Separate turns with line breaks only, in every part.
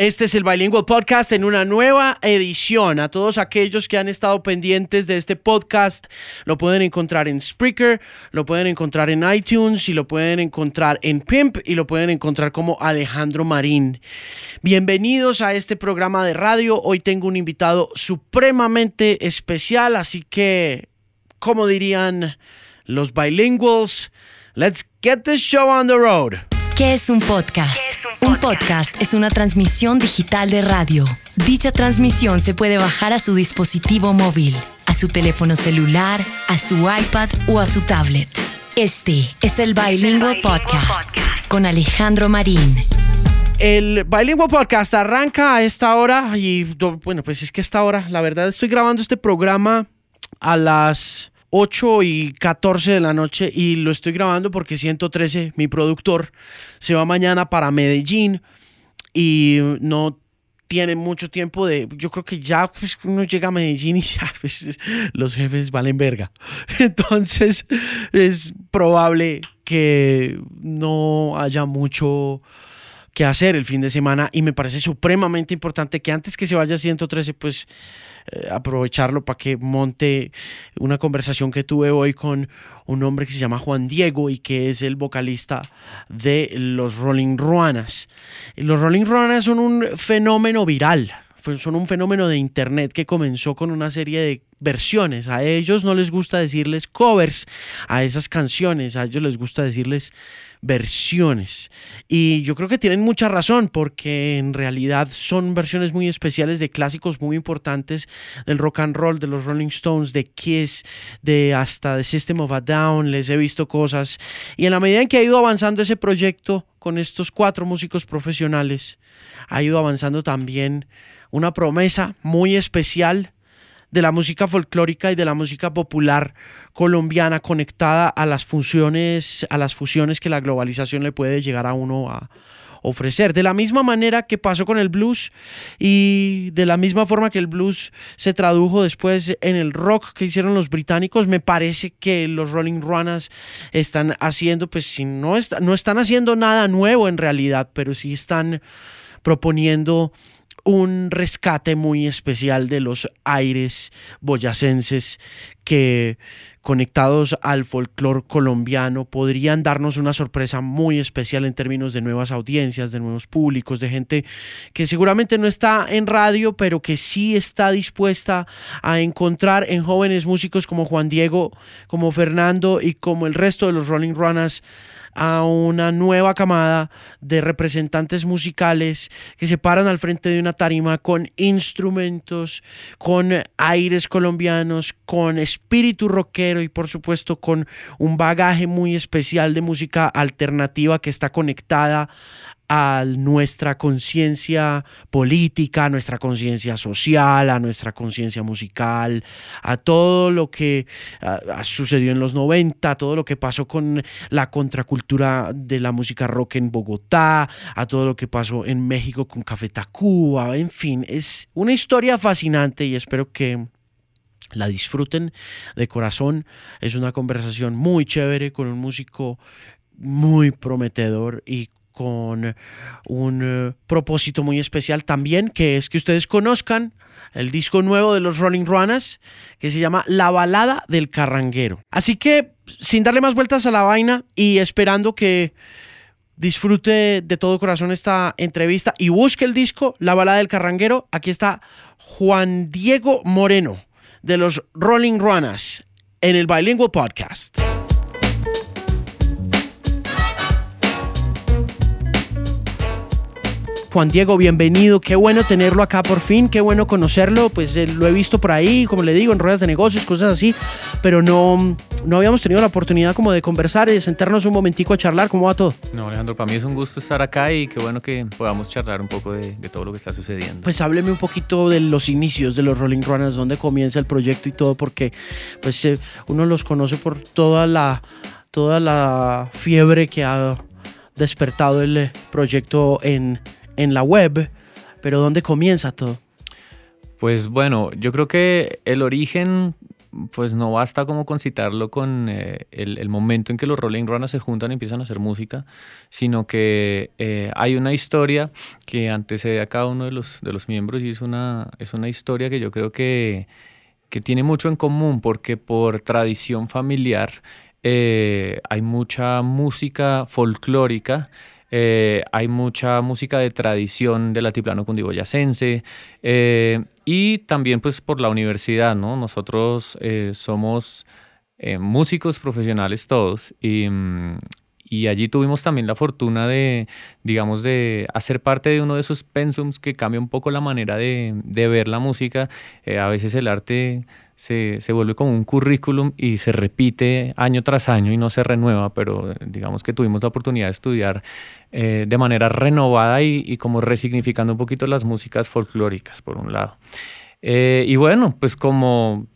Este es el Bilingual Podcast en una nueva edición. A todos aquellos que han estado pendientes de este podcast, lo pueden encontrar en Spreaker, lo pueden encontrar en iTunes y lo pueden encontrar en Pimp y lo pueden encontrar como Alejandro Marín. Bienvenidos a este programa de radio. Hoy tengo un invitado supremamente especial, así que, como dirían los bilinguals, let's get this show on the road.
¿Qué es un podcast? un, podcast? es una transmisión digital de radio. Dicha transmisión se puede bajar a su dispositivo móvil, a su teléfono celular, a su iPad o a su tablet. Este es el Bilingual Podcast con Alejandro Marín.
El Bilingual Podcast arranca a esta hora y bueno, pues es que a esta hora, la verdad estoy grabando este programa a las 8 y 14 de la noche y lo estoy grabando porque 113, mi productor, se va mañana para Medellín y no tiene mucho tiempo de, yo creo que ya pues, uno llega a Medellín y ya pues, los jefes valen verga. Entonces es probable que no haya mucho que hacer el fin de semana y me parece supremamente importante que antes que se vaya 113 pues eh, aprovecharlo para que monte una conversación que tuve hoy con un hombre que se llama Juan Diego y que es el vocalista de los Rolling Ruanas. Los Rolling Ruanas son un fenómeno viral, son un fenómeno de internet que comenzó con una serie de versiones. A ellos no les gusta decirles covers a esas canciones, a ellos les gusta decirles versiones. Y yo creo que tienen mucha razón porque en realidad son versiones muy especiales de clásicos muy importantes del rock and roll, de los Rolling Stones, de Kiss, de hasta The System of a Down. Les he visto cosas. Y en la medida en que ha ido avanzando ese proyecto con estos cuatro músicos profesionales, ha ido avanzando también una promesa muy especial de la música folclórica y de la música popular colombiana conectada a las funciones, a las fusiones que la globalización le puede llegar a uno a ofrecer. De la misma manera que pasó con el blues y de la misma forma que el blues se tradujo después en el rock que hicieron los británicos, me parece que los Rolling Runners están haciendo, pues si no, no están haciendo nada nuevo en realidad, pero sí están proponiendo un rescate muy especial de los aires boyacenses que conectados al folclore colombiano podrían darnos una sorpresa muy especial en términos de nuevas audiencias, de nuevos públicos, de gente que seguramente no está en radio, pero que sí está dispuesta a encontrar en jóvenes músicos como Juan Diego, como Fernando y como el resto de los Rolling Runners a una nueva camada de representantes musicales que se paran al frente de una tarima con instrumentos, con aires colombianos, con espíritu rockero y por supuesto con un bagaje muy especial de música alternativa que está conectada a nuestra conciencia política, a nuestra conciencia social, a nuestra conciencia musical, a todo lo que sucedió en los 90, a todo lo que pasó con la contracultura de la música rock en Bogotá, a todo lo que pasó en México con Café Tacuba, en fin, es una historia fascinante y espero que la disfruten de corazón. Es una conversación muy chévere con un músico muy prometedor y con un eh, propósito muy especial también, que es que ustedes conozcan el disco nuevo de los Rolling Runners, que se llama La Balada del Carranguero. Así que, sin darle más vueltas a la vaina y esperando que disfrute de todo corazón esta entrevista y busque el disco La Balada del Carranguero, aquí está Juan Diego Moreno de los Rolling Runners en el Bilingual Podcast. Juan Diego, bienvenido. Qué bueno tenerlo acá por fin, qué bueno conocerlo. Pues eh, lo he visto por ahí, como le digo, en ruedas de negocios, cosas así, pero no, no habíamos tenido la oportunidad como de conversar y de sentarnos un momentico a charlar. ¿Cómo va todo?
No, Alejandro, para mí es un gusto estar acá y qué bueno que podamos charlar un poco de, todo lo que está sucediendo.
Pues hábleme un poquito de los inicios de los Rolling Runners, dónde comienza el proyecto y todo, porque pues eh, uno los conoce por toda la, toda la fiebre que ha despertado el eh, proyecto en en la web, pero ¿dónde comienza todo?
Pues bueno, yo creo que el origen pues no basta como concitarlo con eh, el, momento en que los Rolling Runners se juntan y empiezan a hacer música, sino que eh, hay una historia que antecede a cada uno de los, de los miembros y es una, es una historia que yo creo que, que tiene mucho en común porque por tradición familiar eh, hay mucha música folclórica eh, hay mucha música de tradición del altiplano cundiboyacense eh, y también pues por la universidad, ¿no? Nosotros eh, somos músicos profesionales todos y, y, allí tuvimos también la fortuna de, digamos, de hacer parte de uno de esos pensums que cambia un poco la manera de, de ver la música. a veces el arte se, se, vuelve como un currículum y se repite año tras año y no se renueva, pero digamos que tuvimos la oportunidad de estudiar eh, de manera renovada y, como resignificando un poquito las músicas folclóricas, por un lado. Eh, y bueno, pues como,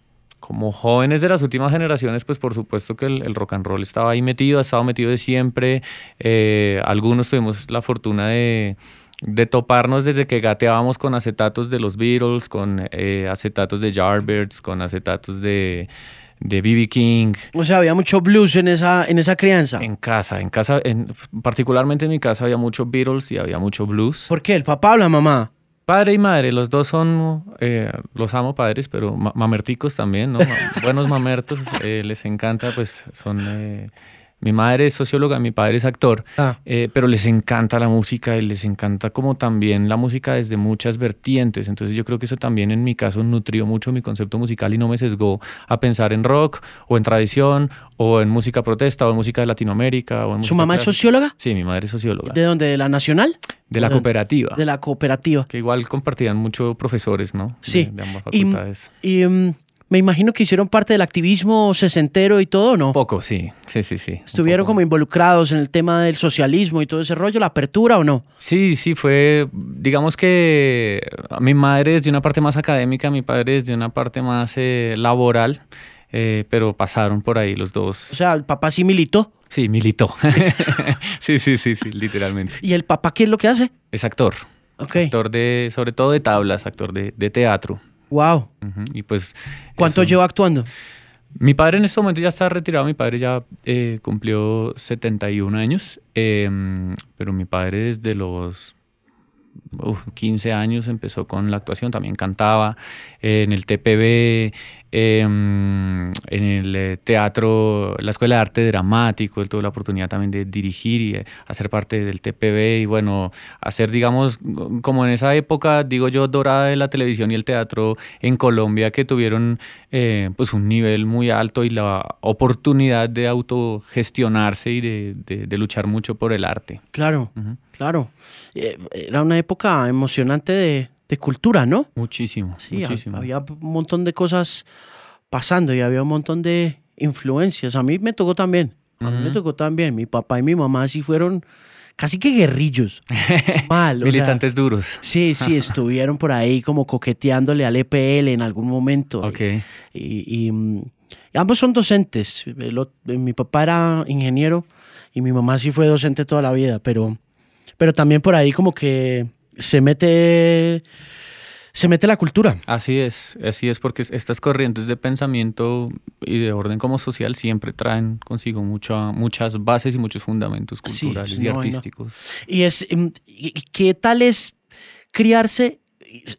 como jóvenes de las últimas generaciones, pues por supuesto que el, rock and roll estaba ahí metido, ha estado metido de siempre. Eh, algunos tuvimos la fortuna de de toparnos desde que gateábamos con acetatos de los Beatles, con eh, acetatos de Yardbirds, con acetatos de de BB King.
O sea, había mucho blues en esa, en esa crianza.
En casa, en casa, en, particularmente en mi casa había mucho Beatles y había mucho blues.
¿Por qué? ¿El papá o la mamá?
Padre y madre, los dos son, eh, los amo padres, pero mamerticos también, ¿no? Buenos mamertos, eh, les encanta, pues son mi madre es socióloga, mi padre es actor, ah. eh, pero les encanta la música y les encanta como también la música desde muchas vertientes. Entonces yo creo que eso también en mi caso nutrió mucho mi concepto musical y no me sesgó a pensar en rock o en tradición o en música protesta o en música de Latinoamérica. O en
¿Su mamá es socióloga?
Sí, mi madre es socióloga.
¿De dónde? ¿De la Nacional?
De la cooperativa.
De la cooperativa.
Que igual compartían mucho profesores, ¿no?
Sí. De, ambas facultades. Y, mm, me imagino que hicieron parte del activismo sesentero y todo, ¿no?
Poco, sí, sí, sí, sí.
¿Estuvieron como involucrados en el tema del socialismo y todo ese rollo, la apertura o no?
Sí, sí, fue, digamos que mi madre es de una parte más académica, mi padre es de una parte más eh, laboral, eh, pero pasaron por ahí los dos.
O sea, ¿el papá sí militó?
Sí, militó. sí, sí, sí, sí, literalmente.
¿Y el papá qué es lo que hace?
Es actor.
Ok.
Actor de, sobre todo de tablas, actor de teatro.
Wow.
Y pues.
¿Cuánto lleva actuando?
Mi padre en este momento ya está retirado, mi padre ya eh, cumplió 71 años, em, pero mi padre desde los 15 años empezó con la actuación, también cantaba en el TPB, em, en el eh, teatro, la Escuela de Arte Dramático, él tuvo la oportunidad también de dirigir y eh, hacer parte del TPB y bueno, hacer digamos como en esa época, digo yo, dorada de la televisión y el teatro en Colombia que tuvieron eh, pues un nivel muy alto y la oportunidad de autogestionarse y de, luchar mucho por el arte.
Claro, claro. Era una época emocionante de, de cultura, ¿no?
Muchísimo,
sí,
muchísimo.
Había un montón de cosas pasando y había un montón de influencias. A mí me tocó también, a mí me tocó también. Mi papá y mi mamá sí fueron casi que guerrillos.
Mal. Militantes duros.
Sí, sí, estuvieron por ahí como coqueteándole al EPL en algún momento.
Ok.
Y, mm, ambos son docentes. mi papá era ingeniero y mi mamá sí fue docente toda la vida, pero, pero también por ahí como que se mete se mete la cultura.
Así es, así es, porque estas corrientes de pensamiento y de orden como social siempre traen consigo muchas bases y muchos fundamentos culturales y artísticos.
Y es, em, ¿qué tal es criarse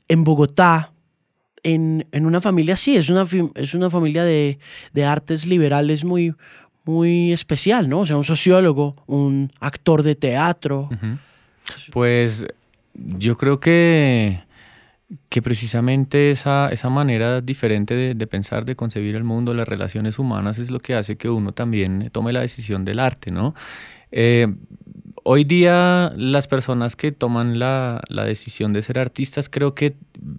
en Bogotá? En, una familia así, es una, es una familia de, artes liberales muy, muy especial, ¿no? O sea, un sociólogo, un actor de teatro.
Pues yo creo que, que precisamente esa, esa manera diferente de, pensar, de concebir el mundo, las relaciones humanas, es lo que hace que uno también tome la decisión del arte, ¿no? Eh, hoy día las personas que toman la, decisión de ser artistas creo que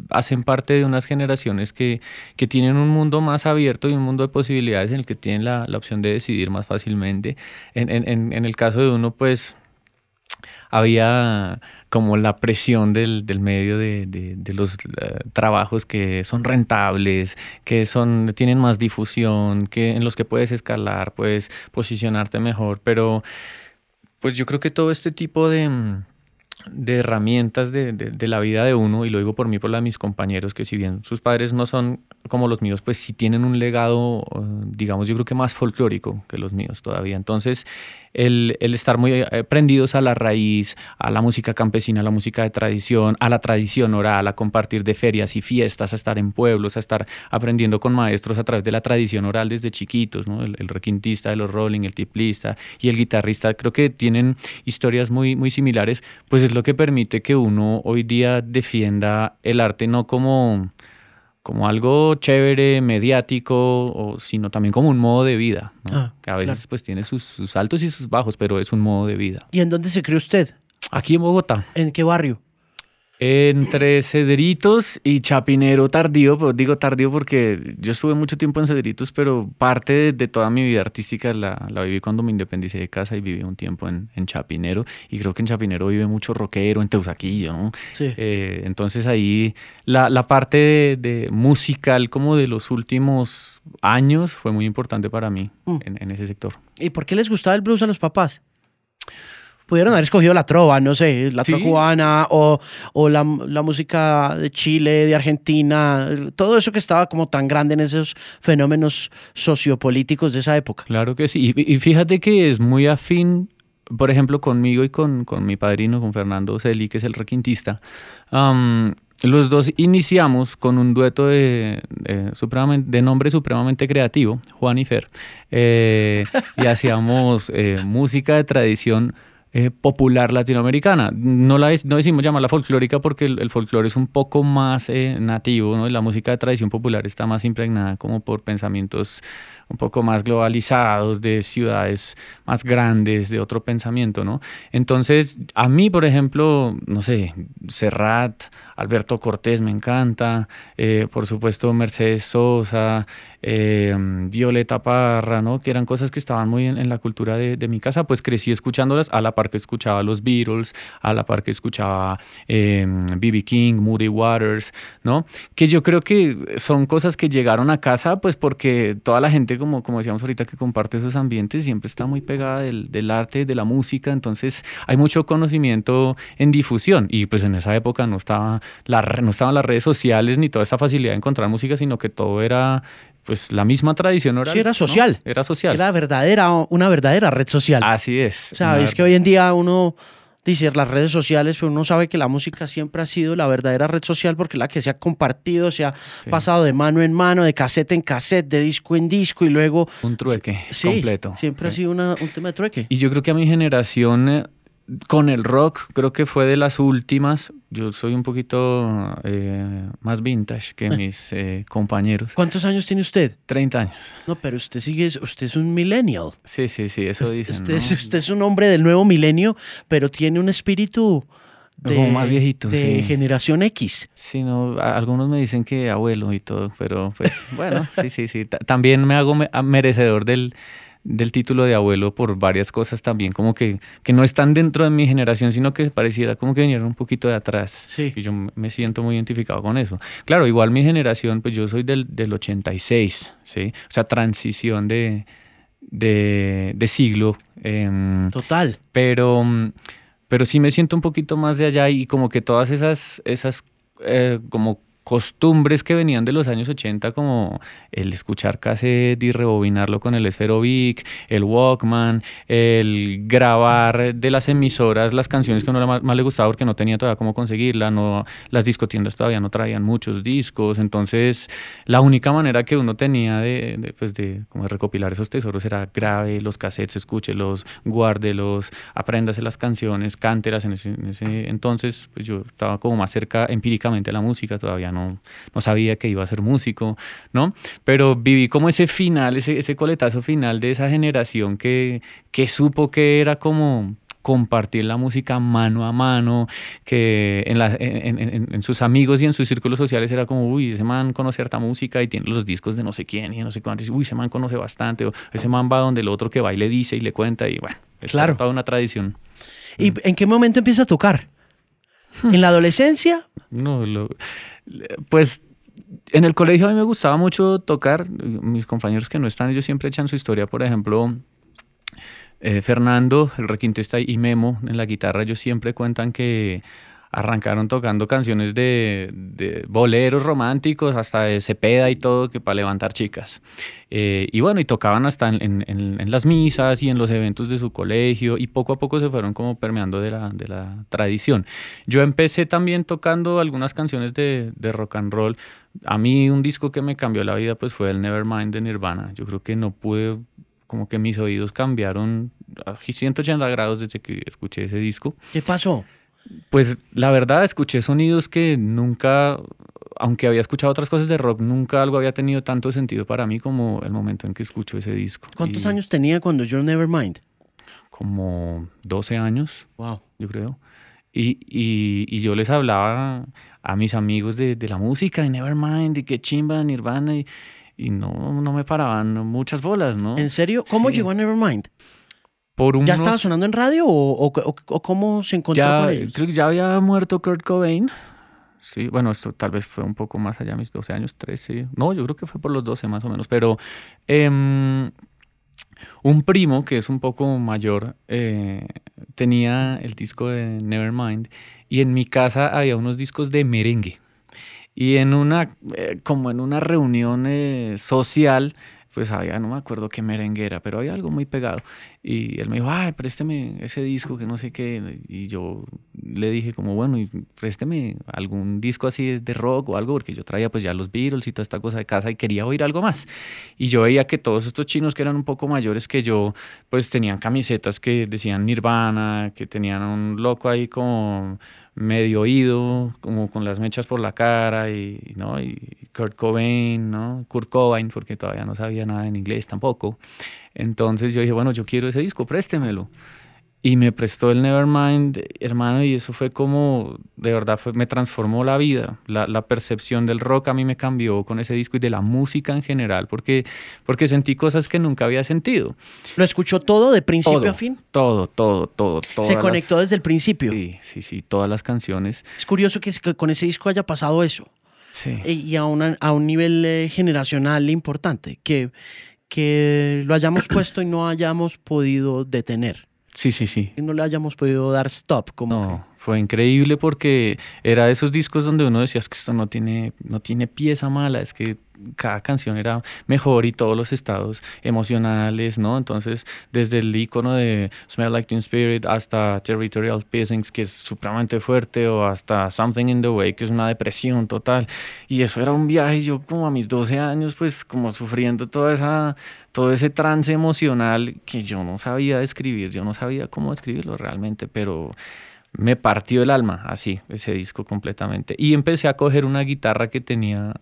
hacen parte de unas generaciones que, tienen un mundo más abierto y un mundo de posibilidades en el que tienen la, opción de decidir más fácilmente. En, en el caso de uno, pues había como la presión del, medio de, los eh, trabajos que son rentables, que son, tienen más difusión, que en los que puedes escalar, puedes posicionarte mejor, pero pues yo creo que todo este tipo de, de herramientas de, de, la vida de uno, y lo digo por mí, por la de mis compañeros, que si bien sus padres no son como los míos, pues sí tienen un legado, eh, digamos, yo creo que más folclórico que los míos todavía. Entonces, el, estar muy eh, prendidos a la raíz, a la música campesina, a la música de tradición, a la tradición oral, a compartir de ferias y fiestas, a estar en pueblos, a estar aprendiendo con maestros a través de la tradición oral desde chiquitos, ¿no? el, requintista de los rolling, el tiplista y el guitarrista, creo que tienen historias muy, muy similares, pues es lo que permite que uno hoy día defienda el arte no como como algo chévere, mediático, o, sino también como un modo de vida, ah, que a veces pues tiene sus, sus, altos y sus bajos, pero es un modo de vida.
¿Y en dónde se crió usted?
Aquí en Bogotá.
¿En qué barrio?
Entre Cedritos y Chapinero tardío, pues digo tardío porque yo estuve mucho tiempo en Cedritos, pero parte de, toda mi vida artística la, la, viví cuando me independicé de casa y viví un tiempo en, en, Chapinero. Y creo que en Chapinero vive mucho rockero, en Teusaquillo, ¿no?
Sí.
Eh, entonces ahí la, la parte de, de, musical como de los últimos años fue muy importante para mí mm. en, en ese sector.
¿Y por qué les gustaba el blues a los papás? Pudieron haber escogido la trova, no sé, la trova cubana o, o la, la, música de Chile, de Argentina, todo eso que estaba como tan grande en esos fenómenos sociopolíticos de esa época.
Claro que sí, y, fíjate que es muy afín, por ejemplo, conmigo y con, con mi padrino, con Fernando Celi, que es el requintista. los dos iniciamos con un dueto de, de, nombre supremamente creativo, Juan y Fer, eh, y hacíamos eh, música de tradición eh, popular latinoamericana. No, la, no decimos llamarla folclórica porque el, el folclore es un poco más eh, nativo, ¿no? la música de tradición popular está más impregnada como por pensamientos un poco más globalizados, de ciudades más grandes, de otro pensamiento, ¿no? Entonces, a mí, por ejemplo, no sé, Serrat, Alberto Cortés me encanta, eh, por supuesto Mercedes Sosa, eh, Violeta Parra, ¿no? Que eran cosas que estaban muy en, la cultura de, mi casa, pues crecí escuchándolas a la par que escuchaba los Beatles, a la par que escuchaba B.B. Em, King, Moody Waters, ¿no? Que yo creo que son cosas que llegaron a casa, pues porque toda la gente, como, como decíamos ahorita, que comparte esos ambientes, siempre está muy pegada del, del arte, de la música, entonces hay mucho conocimiento en difusión y pues en esa época no estaba la, no estaban las redes sociales ni toda esa facilidad de encontrar música, sino que todo era pues la misma tradición oral.
Sí, era social.
Era social.
Era verdadera, una verdadera red social.
Así es.
O sea, es que hoy en día uno dice las redes sociales, pero uno sabe que la música siempre ha sido la verdadera red social porque la que se ha compartido, se ha pasado de mano en mano, de cassette en cassette, de disco en disco y luego...
Un trueque completo.
Siempre ha sido un tema de trueque.
Y yo creo que a mi generación eh, con el rock creo que fue de las últimas. Yo soy un poquito eh, más vintage que mis eh, compañeros.
¿Cuántos años tiene usted?
30 años.
No, pero usted sigue, usted es un millennial.
Sí, sí, sí, eso dicen.
Usted, usted es un hombre del nuevo milenio, pero tiene un espíritu de,
más viejito,
de generación X.
Sí, no, algunos me dicen que abuelo y todo, pero pues bueno, sí, sí, sí. También me hago merecedor del del título de abuelo por varias cosas también, como que, que no están dentro de mi generación, sino que pareciera como que vinieron un poquito de atrás.
Sí.
Y yo me siento muy identificado con eso. Claro, igual mi generación, pues yo soy del, del 86, ¿sí? O sea, transición de, de, de siglo. Em,
Total.
Pero, pero sí me siento un poquito más de allá y como que todas esas, esas eh, como costumbres que venían de los años 80 como el escuchar cassette y rebobinarlo con el Esferovic, el Walkman, el grabar de las emisoras las canciones que a uno más, le gustaba porque no tenía todavía cómo conseguirla, no, las discotiendas todavía no traían muchos discos, entonces la única manera que uno tenía de, pues de, como recopilar esos tesoros era grave los cassettes, escúchelos, guárdelos, apréndase las canciones, cántelas en ese, en ese entonces, pues yo estaba como más cerca empíricamente a la música todavía no, sabía que iba a ser músico, ¿no? Pero viví como ese final, ese, ese coletazo final de esa generación que, que supo que era como compartir la música mano a mano, que en, la, en, sus amigos y en sus círculos sociales era como, uy, ese man conoce harta música y tiene los discos de no sé quién y no sé cuánto, y, uy, ese man conoce bastante, o ese man va donde el otro que va y le dice y le cuenta, y bueno, es toda una tradición.
¿Y en qué momento empieza a tocar? ¿En la adolescencia?
No, lo, pues en el colegio a mí me gustaba mucho tocar. Mis compañeros que no están, ellos siempre echan su historia. Por ejemplo, Eh, Fernando, el requintista, y Memo en la guitarra, ellos siempre cuentan que arrancaron tocando canciones de, boleros románticos, hasta de Cepeda y todo, que para levantar chicas. Eh, y bueno, y tocaban hasta en, las misas y en los eventos de su colegio, y poco a poco se fueron como permeando de la, de la tradición. Yo empecé también tocando algunas canciones de, de rock and roll. A mí un disco que me cambió la vida pues fue el Nevermind de Nirvana. Yo creo que no pude como que mis oídos cambiaron a 180 grados desde que escuché ese disco.
¿Qué pasó?
Pues la verdad, escuché sonidos que nunca, aunque había escuchado otras cosas de rock, nunca algo había tenido tanto sentido para mí como el momento en que escucho ese disco.
¿Cuántos y años tenía cuando yo Nevermind?
Como 12 años.
Wow.
Yo creo. Y, y, y yo les hablaba a mis amigos de, de, la música, de Nevermind, y qué chimba, Nirvana, y, y no, no me paraban muchas bolas, ¿no?
¿En serio? ¿Cómo sí. llegó a Nevermind?
Por unos...
¿Ya estaba sonando en radio o, o, o, o cómo se encontró
ya,
con ellos?
Creo que ya había muerto Kurt Cobain. Sí, bueno, esto tal vez fue un poco más allá, mis 12 años, 13. No, yo creo que fue por los 12 más o menos. Pero eh, un primo que es un poco mayor eh, tenía el disco de Nevermind y en mi casa había unos discos de merengue. Y en una, eh, como en una reunión eh, social, pues había, no me acuerdo qué merengue era, pero había algo muy pegado. Y él me dijo, ay, présteme ese disco que no sé qué. Y yo le dije como, bueno, présteme algún disco así de rock o algo, porque yo traía pues ya los Beatles y toda esta cosa de casa y quería oír algo más. Y yo veía que todos estos chinos que eran un poco mayores que yo, pues tenían camisetas que decían Nirvana, que tenían un loco ahí como medio oído, como con las mechas por la cara, y, ¿no? y Kurt Cobain, ¿no? Kurt Cobain, porque todavía no sabía nada en inglés tampoco. Entonces yo dije, bueno, yo quiero ese disco, préstemelo. Y me prestó el Nevermind, hermano, y eso fue como, de verdad, fue, me transformó la vida. La, la, percepción del rock a mí me cambió con ese disco y de la música en general, porque, porque sentí cosas que nunca había sentido.
¿Lo escuchó todo de principio
todo,
a fin?
Todo, todo, todo.
Se conectó
las,
desde el principio.
Sí, sí, sí, todas las canciones.
Es curioso que, con ese disco haya pasado eso.
Sí.
Y a, una, a un nivel eh, generacional importante, que, que lo hayamos puesto y no hayamos podido detener.
Sí, sí, sí.
Y no le hayamos podido dar stop. Como
no,
que...
fue increíble porque era de esos discos donde uno decía es que esto no tiene, no tiene pieza mala, es que cada canción era mejor y todos los estados emocionales, ¿no? Entonces, desde el icono de Smell Like Teen Spirit hasta Territorial Pissings, que es supremamente fuerte, o hasta Something in the Way, que es una depresión total. Y eso era un viaje, yo como a mis 12 años, pues como sufriendo toda esa todo ese trance emocional que yo no sabía describir, yo no sabía cómo describirlo realmente, pero me partió el alma así, ese disco completamente. Y empecé a coger una guitarra que tenía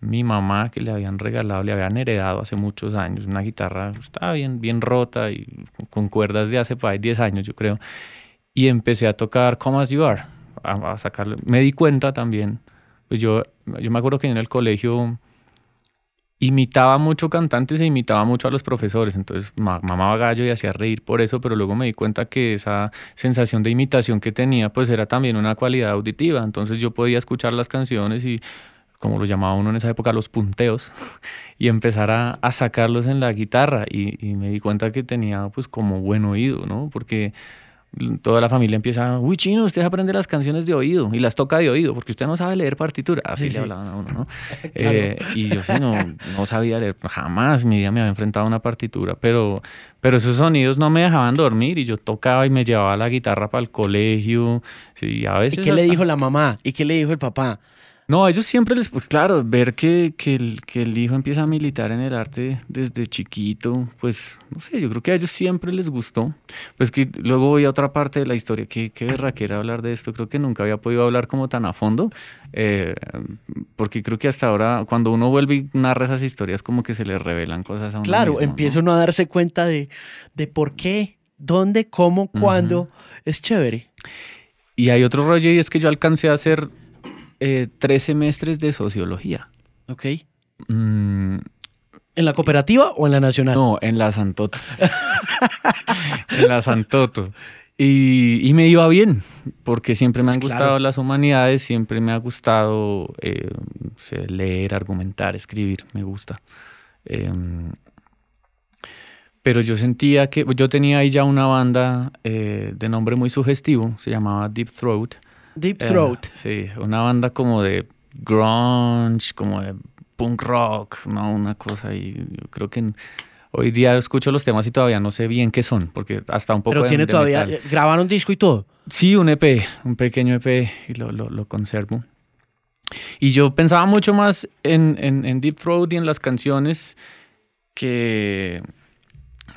mi mamá, que le habían regalado, le habían heredado hace muchos años, una guitarra, estaba bien, bien rota y con cuerdas de hace para 10 años, yo creo. Y empecé a tocar Come As You Are, a, a sacarle. Me di cuenta también, pues yo, yo me acuerdo que en el colegio imitaba mucho cantantes e imitaba mucho a los profesores, entonces mamaba gallo y hacía reír por eso, pero luego me di cuenta que esa sensación de imitación que tenía pues era también una cualidad auditiva, entonces yo podía escuchar las canciones y como lo llamaba uno en esa época, los punteos, y empezar a, sacarlos en la guitarra. Y, y, me di cuenta que tenía pues como buen oído, ¿no? Porque toda la familia empieza, uy, chino, usted aprende las canciones de oído y las toca de oído porque usted no sabe leer partitura. Así sí, le hablaban a uno, ¿no? claro. eh, y yo sí no, no sabía leer, jamás mi vida me había enfrentado a una partitura, pero, pero esos sonidos no me dejaban dormir y yo tocaba y me llevaba la guitarra para el colegio. Sí, a veces
¿Y qué hasta... le dijo la mamá? ¿Y qué le dijo el papá?
No, a ellos siempre les, pues claro, ver que, que, el, que el hijo empieza a militar en el arte desde chiquito, pues no sé, yo creo que a ellos siempre les gustó. Pues que luego voy a otra parte de la historia, que qué berraquera hablar de esto, creo que nunca había podido hablar como tan a fondo, eh, porque creo que hasta ahora cuando uno vuelve y narra esas historias como que se le revelan cosas a uno
Claro,
mismo,
empieza
¿no?
uno a darse cuenta de, de por qué, dónde, cómo, cuándo, uh -huh. es chévere.
Y hay otro rollo y es que yo alcancé a hacer eh, tres semestres de sociología.
Ok. Mm. ¿En la cooperativa o en la nacional?
No, en la Santoto. en la Santoto. Y, y, me iba bien, porque siempre me han gustado claro. las humanidades, siempre me ha gustado eh, leer, argumentar, escribir, me gusta. Eh, pero yo sentía que yo tenía ahí ya una banda eh, de nombre muy sugestivo, se llamaba Deep Throat.
Deep Throat.
sí, una banda como de grunge, como de punk rock, ¿no? Una cosa y yo creo que hoy día escucho los temas y todavía no sé bien qué son, porque hasta un poco
Pero tiene todavía, grabaron disco y todo.
Sí, un EP, un pequeño EP y lo, lo, lo conservo. Y yo pensaba mucho más en, en, en, Deep Throat y en las canciones que,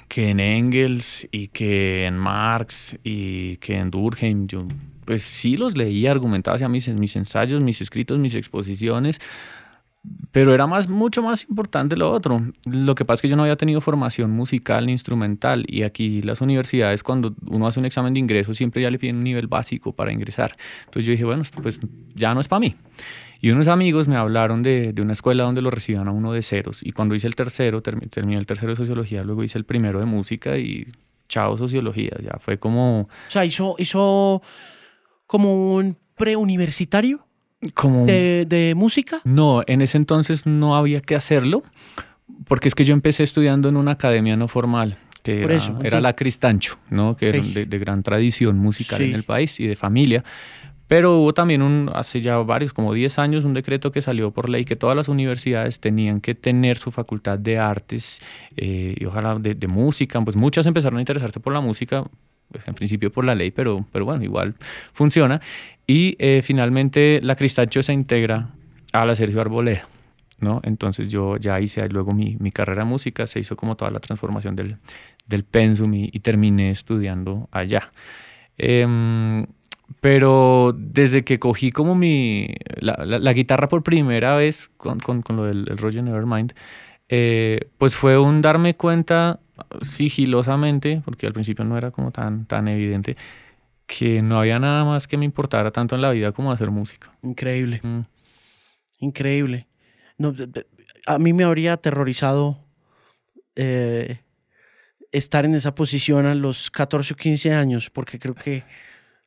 que en Engels y que en Marx y que en Durkheim. Yo pues sí los leía, argumentaba hacia mis, mis ensayos, mis escritos, mis exposiciones, pero era más, mucho más importante lo otro. Lo que pasa es que yo no había tenido formación musical instrumental y aquí las universidades cuando uno hace un examen de ingreso siempre ya le piden un nivel básico para ingresar. Entonces yo dije, bueno, pues ya no es para mí. Y unos amigos me hablaron de, de, una escuela donde lo recibían a uno de ceros. Y cuando hice el tercero, terminé el tercero de sociología, luego hice el primero de música y chao sociología. Ya fue como...
O sea, hizo, hizo como un preuniversitario
como
de, de música.
No, en ese entonces no había que hacerlo, porque es que yo empecé estudiando en una academia no formal que era,
eso,
era la Cristancho, ¿no? que era de, de gran tradición musical
Sí.
en el país y de familia. Pero hubo también un, hace ya varios, como 10 años, un decreto que salió por ley que todas las universidades tenían que tener su facultad de artes eh, y ojalá de, de música. Pues muchas empezaron a interesarse por la música, pues en principio por la ley, pero, pero bueno, igual funciona. Y eh, finalmente la Cristancho se integra a la Sergio Arboleda. ¿no? Entonces yo ya hice luego mi, mi carrera en música, se hizo como toda la transformación del, del pensum y, y terminé estudiando allá. Em, pero desde que cogí como mi, la, la- la guitarra por primera vez con, con, con lo del el rollo Nevermind, eh, pues fue un darme cuenta sigilosamente, porque al principio no era como tan, tan evidente, que no había nada más que me importara tanto en la vida como hacer música.
Increíble,
Mm.
increíble. No, a mí me habría aterrorizado eh, estar en esa posición a los 14 o 15 años, porque creo que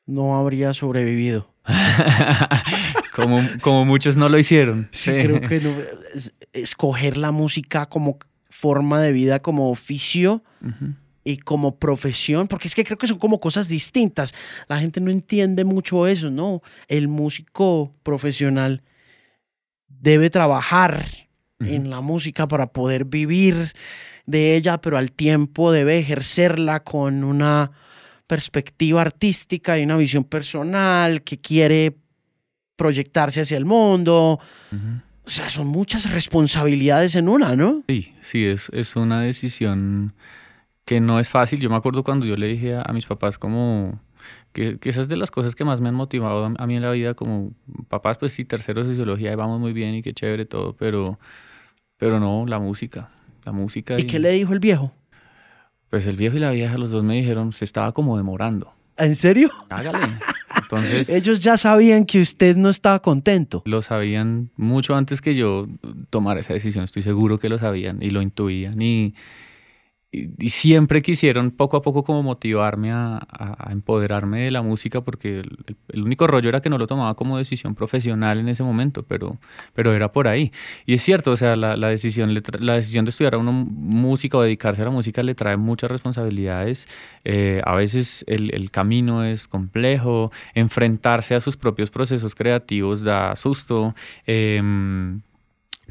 no habría sobrevivido.
como, como muchos no lo hicieron.
Sí, creo que no- es- escoger la música como forma de vida, como oficio y como profesión, porque es que creo que son como cosas distintas. La gente no entiende mucho eso, ¿no? El músico profesional debe trabajar en la música para poder vivir de ella, pero al tiempo debe ejercerla con una perspectiva artística y una visión personal que quiere proyectarse hacia el mundo. O sea, son muchas responsabilidades en una, ¿no?
Sí, sí, es, es una decisión que no es fácil. Yo me acuerdo cuando yo le dije a, a mis papás como que, que esas de las cosas que más me han motivado a, a mí en la vida, como papás, pues sí, tercero de sociología, y vamos muy bien y qué chévere todo, pero, pero no, la música, la música.
¿Y qué le dijo el viejo?
Pues el viejo y la vieja, los dos me dijeron, se estaba como demorando.
¿En serio?
Hágale. Entonces...
Ellos ya sabían que usted no estaba contento.
Lo sabían mucho antes que yo tomara esa decisión, estoy seguro que lo sabían y lo intuían y, y, siempre quisieron poco a poco como motivarme a, empoderarme de la música porque el, único rollo era que no lo tomaba como decisión profesional en ese momento, pero, pero era por ahí. Y es cierto, o sea, la, decisión, la decisión de estudiar a uno música o dedicarse a la música le trae muchas responsabilidades. Eh, a veces el, el camino es complejo, enfrentarse a sus propios procesos creativos da susto. em,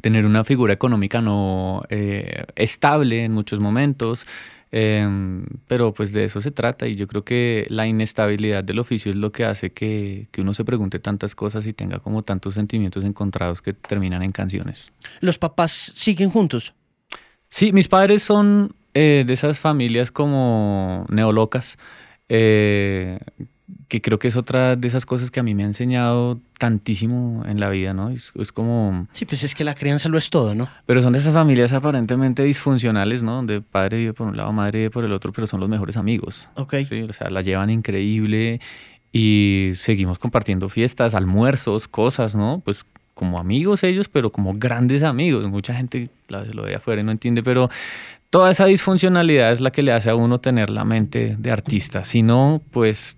tener una figura económica no eh, estable en muchos momentos, em, pero pues de eso se trata y yo creo que la inestabilidad del oficio es lo que hace que, que uno se pregunte tantas cosas y tenga como tantos sentimientos encontrados que terminan en canciones.
Los papás siguen juntos.
Sí, mis padres son eh, de esas familias como neolocas, eh, que creo que es otra de esas cosas que a mí me ha enseñado tantísimo en la vida, ¿no? Es, es como...
Sí, pues es que la crianza lo es todo, ¿no?
Pero son de esas familias aparentemente disfuncionales, ¿no? Donde padre vive por un lado, madre vive por el otro, pero son los mejores amigos.
Ok.
Sí, o sea, la llevan increíble y seguimos compartiendo fiestas, almuerzos, cosas, ¿no? Pues como amigos ellos, pero como grandes amigos. Mucha gente lo ve afuera y no entiende, pero toda esa disfuncionalidad es la que le hace a uno tener la mente de artista. Si no, pues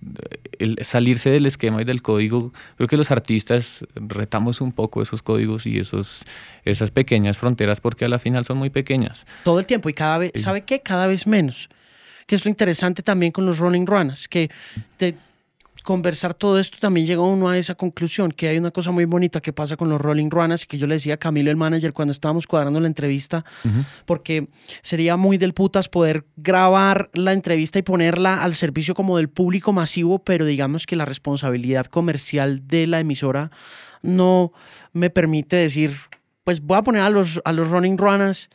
el salirse del esquema y del código, creo que los artistas retamos un poco esos códigos y esos, esas pequeñas fronteras porque a la final son muy pequeñas.
Todo el tiempo y cada vez, ¿sabe qué? Cada vez menos. Que es lo interesante también con los Rolling Runners, que te, conversar todo esto también llega uno a esa conclusión, que hay una cosa muy bonita que pasa con los Rolling Runners, que yo le decía a Camilo, el manager, cuando estábamos cuadrando la entrevista, porque sería muy del putas poder grabar la entrevista y ponerla al servicio como del público masivo, pero digamos que la responsabilidad comercial de la emisora no me permite decir, pues voy a poner a los, a los Running Runners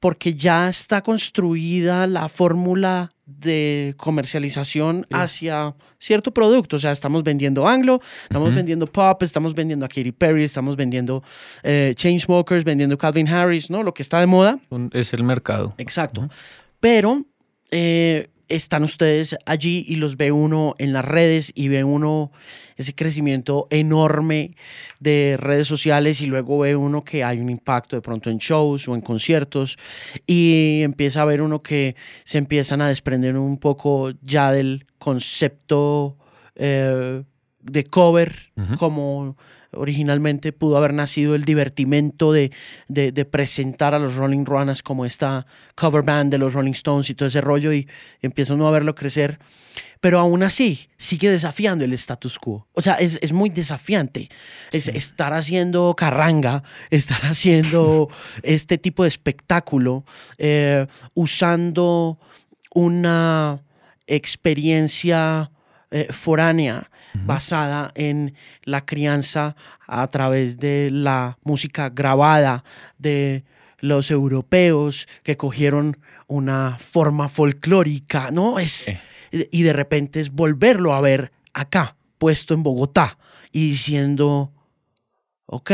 porque ya está construida la fórmula de comercialización hacia cierto producto. O sea, estamos vendiendo anglo, estamos vendiendo pop, estamos vendiendo a Katy Perry, estamos vendiendo eh, Chainsmokers, vendiendo Calvin Harris, ¿no? Lo que está de moda.
Es el mercado.
Exacto. Pero eh, están ustedes allí y los ve uno en las redes y ve uno ese crecimiento enorme de redes sociales y luego ve uno que hay un impacto de pronto en shows o en conciertos y empieza a ver uno que se empiezan a desprender un poco ya del concepto eh, de cover como originalmente pudo haber nacido el divertimento de, de, presentar a los Rolling Runners como esta cover band de los Rolling Stones y todo ese rollo y empieza uno a verlo crecer. Pero aún así sigue desafiando el status quo. O sea, es, es muy desafiante. Es estar haciendo carranga, estar haciendo este tipo de espectáculo, eh, usando una experiencia eh, foránea basada en la crianza a través de la música grabada de los europeos que cogieron una forma folclórica, ¿no? Es, Y de repente es volverlo a ver acá, puesto en Bogotá, y diciendo, ok,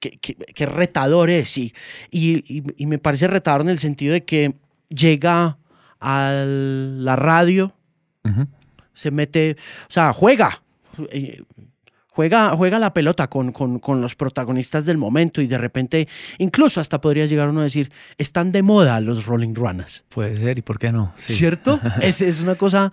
qué, retador es. Y, y, me parece retador en el sentido de que llega a la radio, se mete, o sea, juega, eh, juega, juega la pelota con, con, los protagonistas del momento y de repente, incluso hasta podría llegar uno a decir, están de moda los Rolling Runners.
Puede ser, ¿y por qué no?
¿Cierto? es, es, una cosa,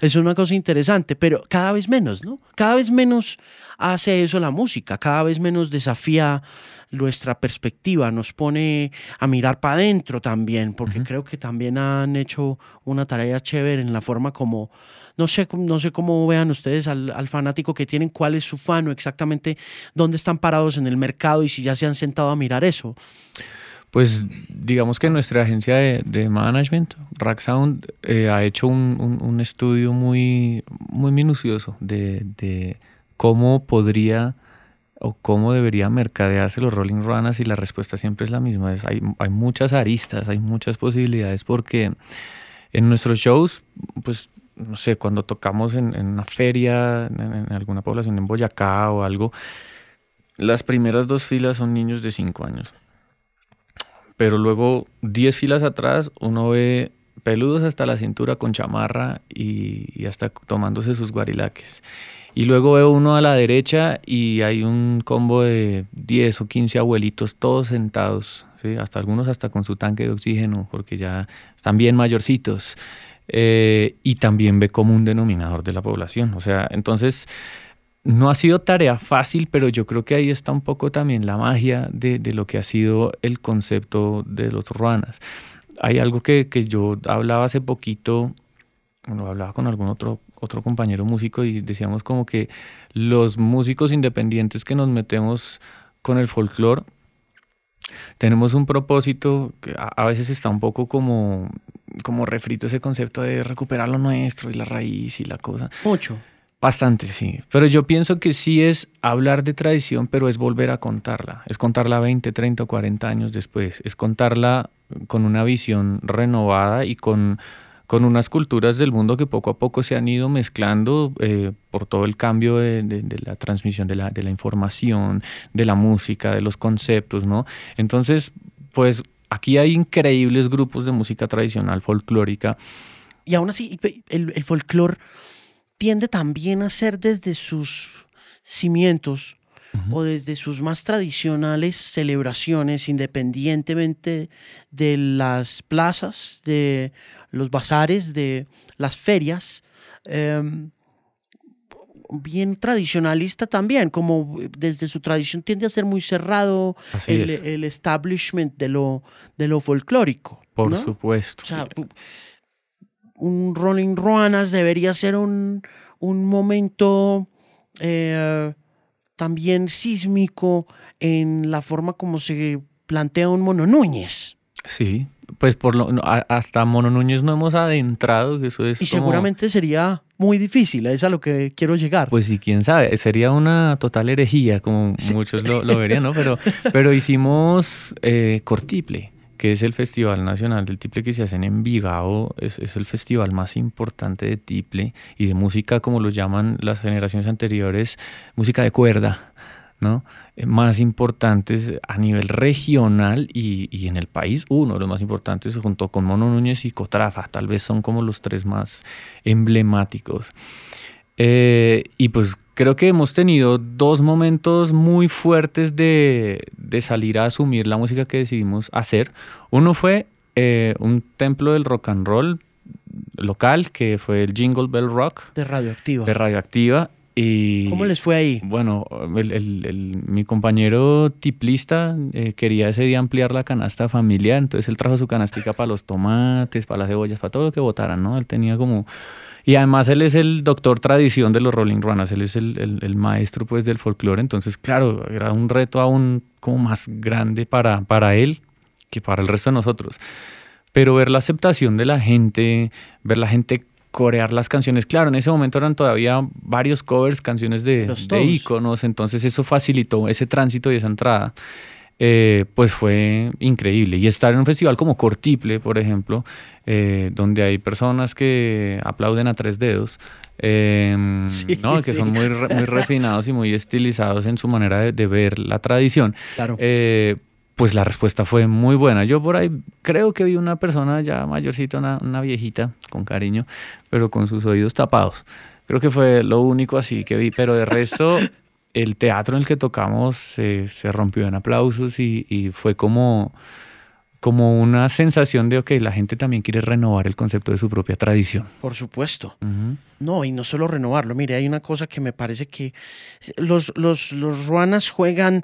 es una cosa interesante, pero cada vez menos, ¿no? Cada vez menos hace eso la música, cada vez menos desafía nuestra perspectiva, nos pone a mirar para adentro también, porque creo que también han hecho una tarea chévere en la forma como no sé, no sé cómo vean ustedes al, fanático que tienen, cuál es su fan o exactamente dónde están parados en el mercado y si ya se han sentado a mirar eso.
Pues digamos que nuestra agencia de, management, Rack Sound, eh, ha hecho un, estudio muy, muy minucioso de, cómo podría o cómo debería mercadearse los Rolling Runners y la respuesta siempre es la misma. Es, hay, hay muchas aristas, hay muchas posibilidades porque en nuestros shows, pues no sé, cuando tocamos en, una feria, en, alguna población en Boyacá o algo, las primeras dos filas son niños de 5 años. Pero luego 10 filas atrás uno ve peludos hasta la cintura con chamarra y, hasta tomándose sus guarilaques. Y luego veo uno a la derecha y hay un combo de 10 o 15 abuelitos todos sentados, hasta algunos hasta con su tanque de oxígeno porque ya están bien mayorcitos. Eh, y también ve como un denominador de la población. O sea, entonces no ha sido tarea fácil, pero yo creo que ahí está un poco también la magia de, lo que ha sido el concepto de los ruanas. Hay algo que, yo hablaba hace poquito, bueno, hablaba con algún otro, otro compañero músico y decíamos como que los músicos independientes que nos metemos con el folclore tenemos un propósito que a, veces está un poco como, como refrito ese concepto de recuperar lo nuestro y la raíz y la cosa.
Mucho.
Bastante, sí. Pero yo pienso que sí es hablar de tradición, pero es volver a contarla. Es contarla 20, 30 o 40 años después. Es contarla con una visión renovada y con con unas culturas del mundo que poco a poco se han ido mezclando eh, por todo el cambio de, la transmisión de la, de la, información, de la música, de los conceptos, ¿no? Entonces, pues aquí hay increíbles grupos de música tradicional folclórica.
Y aún así, el, el folclore tiende también a ser desde sus cimientos o desde sus más tradicionales celebraciones, independientemente de las plazas, de los bazares, de las ferias, em, bien tradicionalista también, como desde su tradición tiende a ser muy cerrado el, establishment de lo, de lo folclórico.
Por supuesto.
O sea, un Rolling Ruanas debería ser un, un momento eh, también sísmico en la forma como se plantea un Mono Núñez.
Sí, pues por lo, hasta Mono Núñez no hemos adentrado, que eso es.
Y seguramente sería muy difícil, es a lo que quiero llegar.
Pues sí, quién sabe, sería una total herejía, como muchos lo, verían, ¿no? Pero, pero hicimos eh, Cortiple, que es el Festival Nacional del Tiple que se hace en Envigado, es, es, el festival más importante de tiple y de música, como lo llaman las generaciones anteriores, música de cuerda, ¿no? Eh, más importantes a nivel regional y, y, en el país, uno de los más importantes junto con Mono Núñez y Cotrafa, tal vez son como los tres más emblemáticos. Eh, y pues creo que hemos tenido dos momentos muy fuertes de, de, salir a asumir la música que decidimos hacer. Uno fue eh, un templo del rock and roll local, que fue el Jingle Bell Rock.
De Radioactiva.
De Radioactiva. Y,
¿Cómo les fue ahí?
Bueno, mi compañero tiplista eh, quería ese día ampliar la canasta familiar, entonces él trajo su canastica para los tomates, para las cebollas, para todo lo que votaran, ¿no? Él tenía como... Y además él es el doctor tradición de los Rolling Runners, él es el, el, maestro pues del folclore, entonces claro, era un reto aún como más grande para, para él que para el resto de nosotros. Pero ver la aceptación de la gente, ver la gente corear las canciones. Claro, en ese momento eran todavía varios covers, canciones de, de íconos, entonces eso facilitó ese tránsito y esa entrada. Eh, pues fue increíble. Y estar en un festival como Cortiple, por ejemplo, eh, donde hay personas que aplauden a tres dedos, em, que son muy, muy refinados y muy estilizados en su manera de, ver la tradición.
Claro.
Pues la respuesta fue muy buena. Yo por ahí creo que vi una persona ya mayorcita, una, viejita, con cariño, pero con sus oídos tapados. Creo que fue lo único así que vi, pero de resto el teatro en el que tocamos se, rompió en aplausos y, fue como, como una sensación de, ok, la gente también quiere renovar el concepto de su propia tradición.
Por supuesto. No, y no solo renovarlo. Mire, hay una cosa que me parece que los, los, los ruanas juegan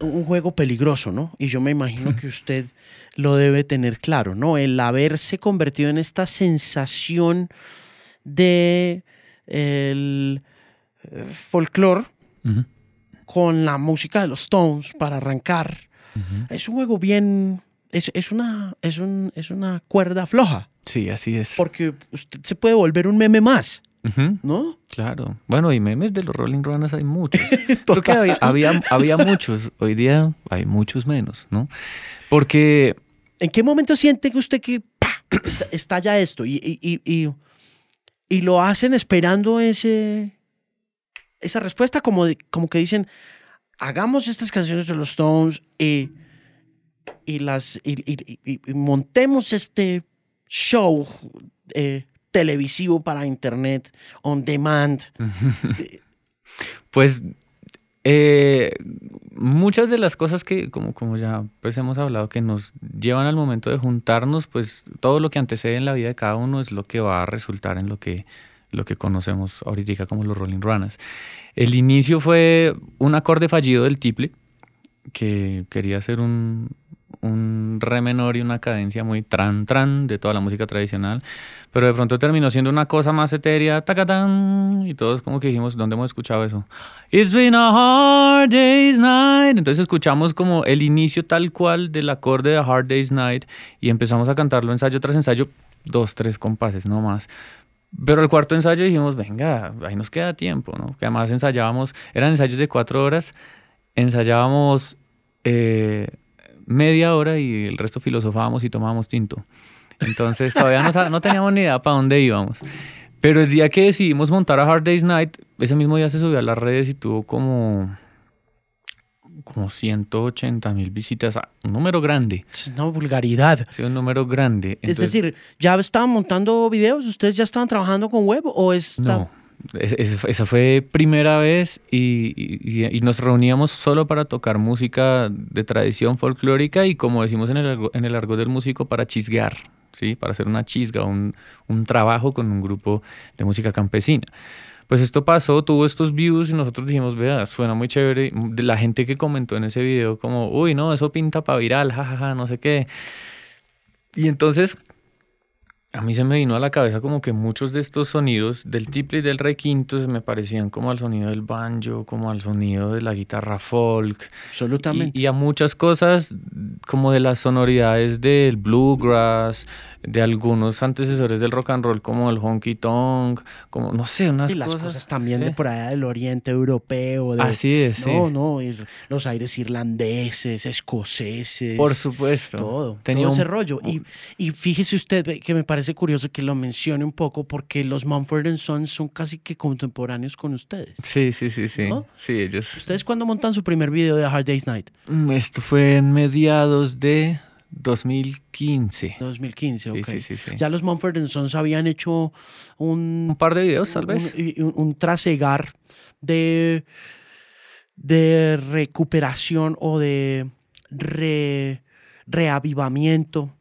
un juego peligroso, ¿no? Y yo me imagino que usted lo debe tener claro, ¿no? El haberse convertido en esta sensación de el eh, folclore con la música de los Stones para arrancar. Es un juego bien, es, es, una, es, un, es una cuerda floja.
Sí, así es.
Porque usted se puede volver un meme más. ¿No?
Claro. Bueno, y memes de los Rolling Runners hay muchos. Creo que había, había, muchos. Hoy día hay muchos menos, ¿no? Porque...
¿En qué momento siente que usted que estalla esto y, y, y, y, lo hacen esperando ese, esa respuesta? Como, como que dicen, hagamos estas canciones de los Stones y, y, las, y, montemos este show eh, televisivo para internet, on demand.
pues eh, muchas de las cosas que, como, como ya pues hemos hablado, que nos llevan al momento de juntarnos, pues todo lo que antecede en la vida de cada uno es lo que va a resultar en lo que, lo que conocemos ahorita como los Rolling Runners. El inicio fue un acorde fallido del tiple, que quería hacer un, un re menor y una cadencia muy tran tran de toda la música tradicional, pero de pronto terminó siendo una cosa más etérea, tacatán, y todos como que dijimos, ¿dónde hemos escuchado eso? It's been a hard day's night. Entonces escuchamos como el inicio tal cual del acorde de Hard Day's Night y empezamos a cantarlo ensayo tras ensayo, dos, tres compases, no más. Pero el cuarto ensayo dijimos, venga, ahí nos queda tiempo, ¿no? Que además ensayábamos, eran ensayos de cuatro horas, ensayábamos eh, media hora y el resto filosofábamos y tomábamos tinto. Entonces todavía no, no teníamos ni idea para dónde íbamos. Pero el día que decidimos montar a Hard Day's Night, ese mismo día se subió a las redes y tuvo como, como 180 mil visitas, un número grande.
Es una vulgaridad.
Sí, un número grande.
es decir, ¿ya estaban montando videos? ¿Ustedes ya estaban trabajando con web o está...
No, esa fue primera vez y, nos reuníamos solo para tocar música de tradición folclórica y como decimos en el, en el argot del músico, para chisguear, ¿sí? para hacer una chisga, un, un trabajo con un grupo de música campesina. Pues esto pasó, tuvo estos views y nosotros dijimos, vea, suena muy chévere. La gente que comentó en ese video como, uy, no, eso pinta para viral, jajaja, no sé qué. Y entonces a mí se me vino a la cabeza como que muchos de estos sonidos del tiple y del requinto se me parecían como al sonido del banjo, como al sonido de la guitarra folk.
Absolutamente.
Y, a muchas cosas como de las sonoridades del bluegrass, de algunos antecesores del rock and roll como el honky tonk, como no sé, unas
y las cosas, también de por allá del oriente europeo. De,
Así es,
no, No, los aires irlandeses, escoceses.
Por supuesto.
Todo, Tenía todo ese rollo. Y, y fíjese usted que me parece curioso que lo mencione un poco porque los Mumford Sons son casi que contemporáneos con ustedes.
Sí, sí, sí, sí. Sí, ellos.
¿Ustedes cuándo montan su primer video de Hard Day's Night?
Mm, esto fue en mediados de 2015.
2015, ok. Sí, sí, sí, ya los Mumford Sons habían hecho un...
Un par de videos, tal vez.
Un, trasegar de, de recuperación o de reavivamiento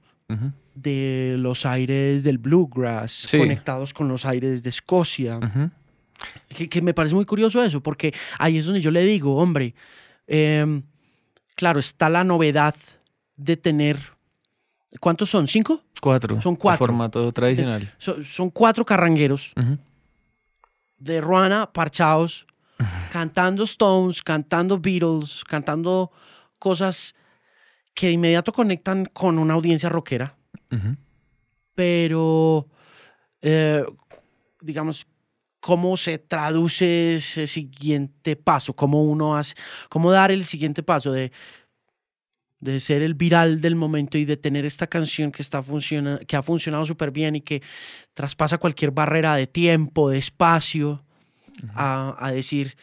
de los aires del bluegrass conectados con los aires de Escocia. que, me parece muy curioso eso, porque ahí es donde yo le digo, hombre, em, claro, está la novedad de tener. ¿Cuántos son? ¿Cinco?
Cuatro.
Son cuatro.
formato tradicional.
Son, cuatro carrangueros de Ruana parchados, cantando Stones, cantando Beatles, cantando cosas que de inmediato conectan con una audiencia rockera. Pero, eh, digamos, ¿cómo se traduce ese siguiente paso? ¿Cómo uno hace, cómo dar el siguiente paso de de ser el viral del momento y de tener esta canción que, está funciona, que ha funcionado súper bien y que traspasa cualquier barrera de tiempo, de espacio, a, decir,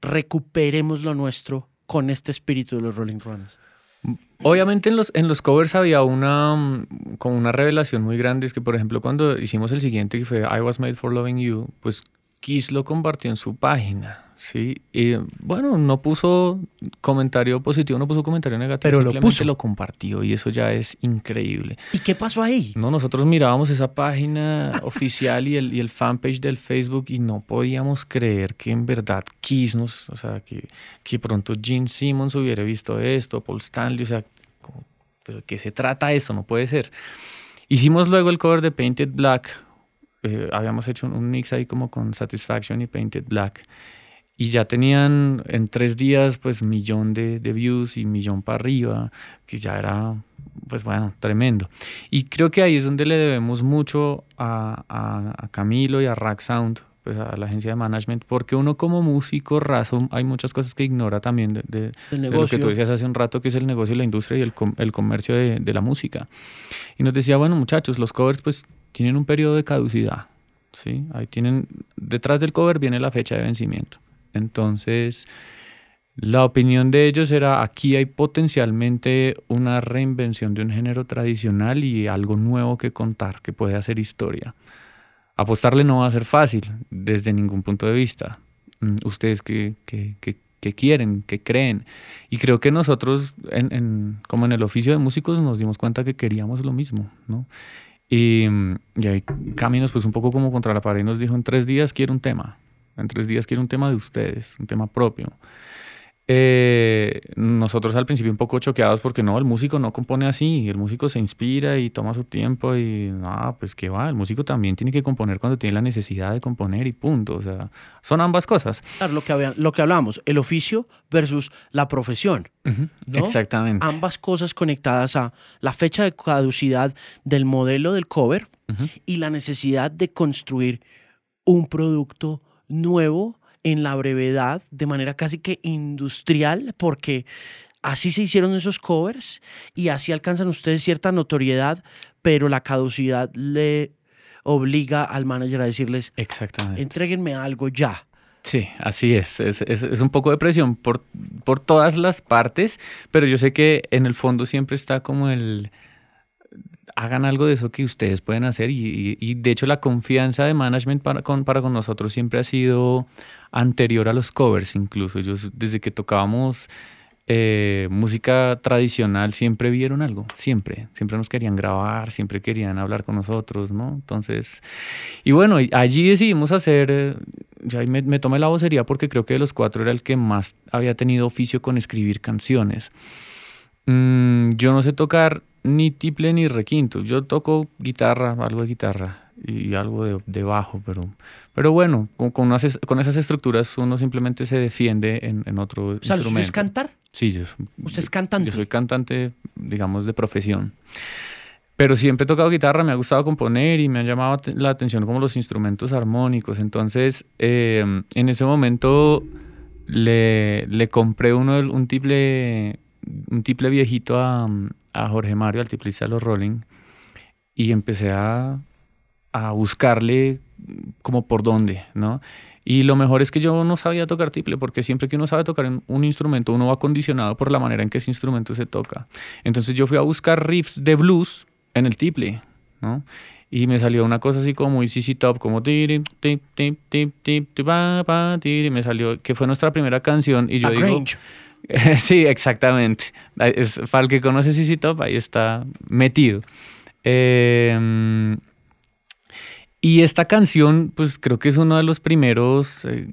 recuperemos lo nuestro con este espíritu de los Rolling Runners.
Obviamente en los, en los covers había una, mm, como una revelación muy grande, es que por ejemplo cuando hicimos el siguiente que fue I Was Made for Loving You, pues Kiss lo compartió en su página. Sí, y bueno, no puso comentario positivo, no puso comentario negativo,
pero lo puso.
lo compartió y eso ya es increíble.
¿Y qué pasó ahí?
No, nosotros mirábamos esa página oficial y el, y el fanpage del Facebook y no podíamos creer que en verdad Kiss nos, o sea, que, que pronto Gene Simmons hubiera visto esto, Paul Stanley, o sea, pero ¿qué se trata eso? No puede ser. Hicimos luego el cover de Painted Black, eh, habíamos hecho un, un mix ahí como con Satisfaction y Painted Black y ya tenían en tres días pues millón de, views y millón para arriba, que ya era pues bueno, tremendo. Y creo que ahí es donde le debemos mucho a, a, Camilo y a Rack Sound, pues a la agencia de management, porque uno como músico raso hay muchas cosas que ignora también de, lo que tú decías hace un rato, que es el negocio, la industria y el, el comercio de, de, la música. Y nos decía, bueno muchachos, los covers pues tienen un periodo de caducidad, ¿sí? Ahí tienen, detrás del cover viene la fecha de vencimiento. Entonces, la opinión de ellos era, aquí hay potencialmente una reinvención de un género tradicional y algo nuevo que contar, que puede hacer historia. Apostarle no va a ser fácil desde ningún punto de vista. Mm, ustedes que, quieren, que creen. Y creo que nosotros, como en el oficio de músicos, nos dimos cuenta que queríamos lo mismo, ¿no? Y, y ahí Caminos, pues un poco como contra la pared, y nos dijo, en tres días quiero un tema. En tres días quiero un tema de ustedes, un tema propio. Eh, nosotros al principio un poco choqueados porque no, el músico no compone así, el músico se inspira y toma su tiempo y no, pues que va, el músico también tiene que componer cuando tiene la necesidad de componer y punto, o sea, son ambas cosas.
Claro, lo que, lo que hablábamos, el oficio versus la profesión.
Exactamente.
Ambas cosas conectadas a la fecha de caducidad del modelo del cover y la necesidad de construir un producto nuevo en la brevedad, de manera casi que industrial, porque así se hicieron esos covers y así alcanzan ustedes cierta notoriedad, pero la caducidad le obliga al manager a decirles,
exactamente,
entréguenme algo ya.
Sí, así es. Es, es, un poco de presión por, por todas las partes, pero yo sé que en el fondo siempre está como el hagan algo de eso que ustedes pueden hacer y, y, de hecho la confianza de management para con, para con nosotros siempre ha sido anterior a los covers incluso. Ellos desde que tocábamos eh, música tradicional siempre vieron algo, siempre, siempre nos querían grabar, siempre querían hablar con nosotros, ¿no? Entonces, y bueno, allí decidimos hacer, eh, ya me, me tomé la vocería porque creo que de los cuatro era el que más había tenido oficio con escribir canciones. Mm, yo no sé tocar ni tiple ni requinto, yo toco guitarra, algo de guitarra y algo de, de bajo, pero pero bueno, con, con, con, esas estructuras uno simplemente se defiende en, en otro o sea, instrumento.
es cantar?
Sí, yo,
¿Usted es cantante?
Yo soy cantante, digamos, de profesión. Pero siempre he tocado guitarra, me ha gustado componer y me han llamado la atención como los instrumentos armónicos. Entonces, eh, en ese momento le, le compré uno, un tiple, un tiple viejito a, a Jorge Mario, al tiplista de los Rolling, y empecé a, a buscarle como por dónde, ¿no? Y lo mejor es que yo no sabía tocar tiple, porque siempre que uno sabe tocar un instrumento, uno va condicionado por la manera en que ese instrumento se toca. Entonces yo fui a buscar riffs de blues en el tiple, ¿no? Y me salió una cosa así como muy CC Top, como tip, tip, tip, tip, tip, y me salió, que fue nuestra primera canción. Y yo digo. sí, exactamente. Es, para el que conoce CC Top, ahí está metido. Eh, y esta canción, pues creo que es uno de los primeros eh,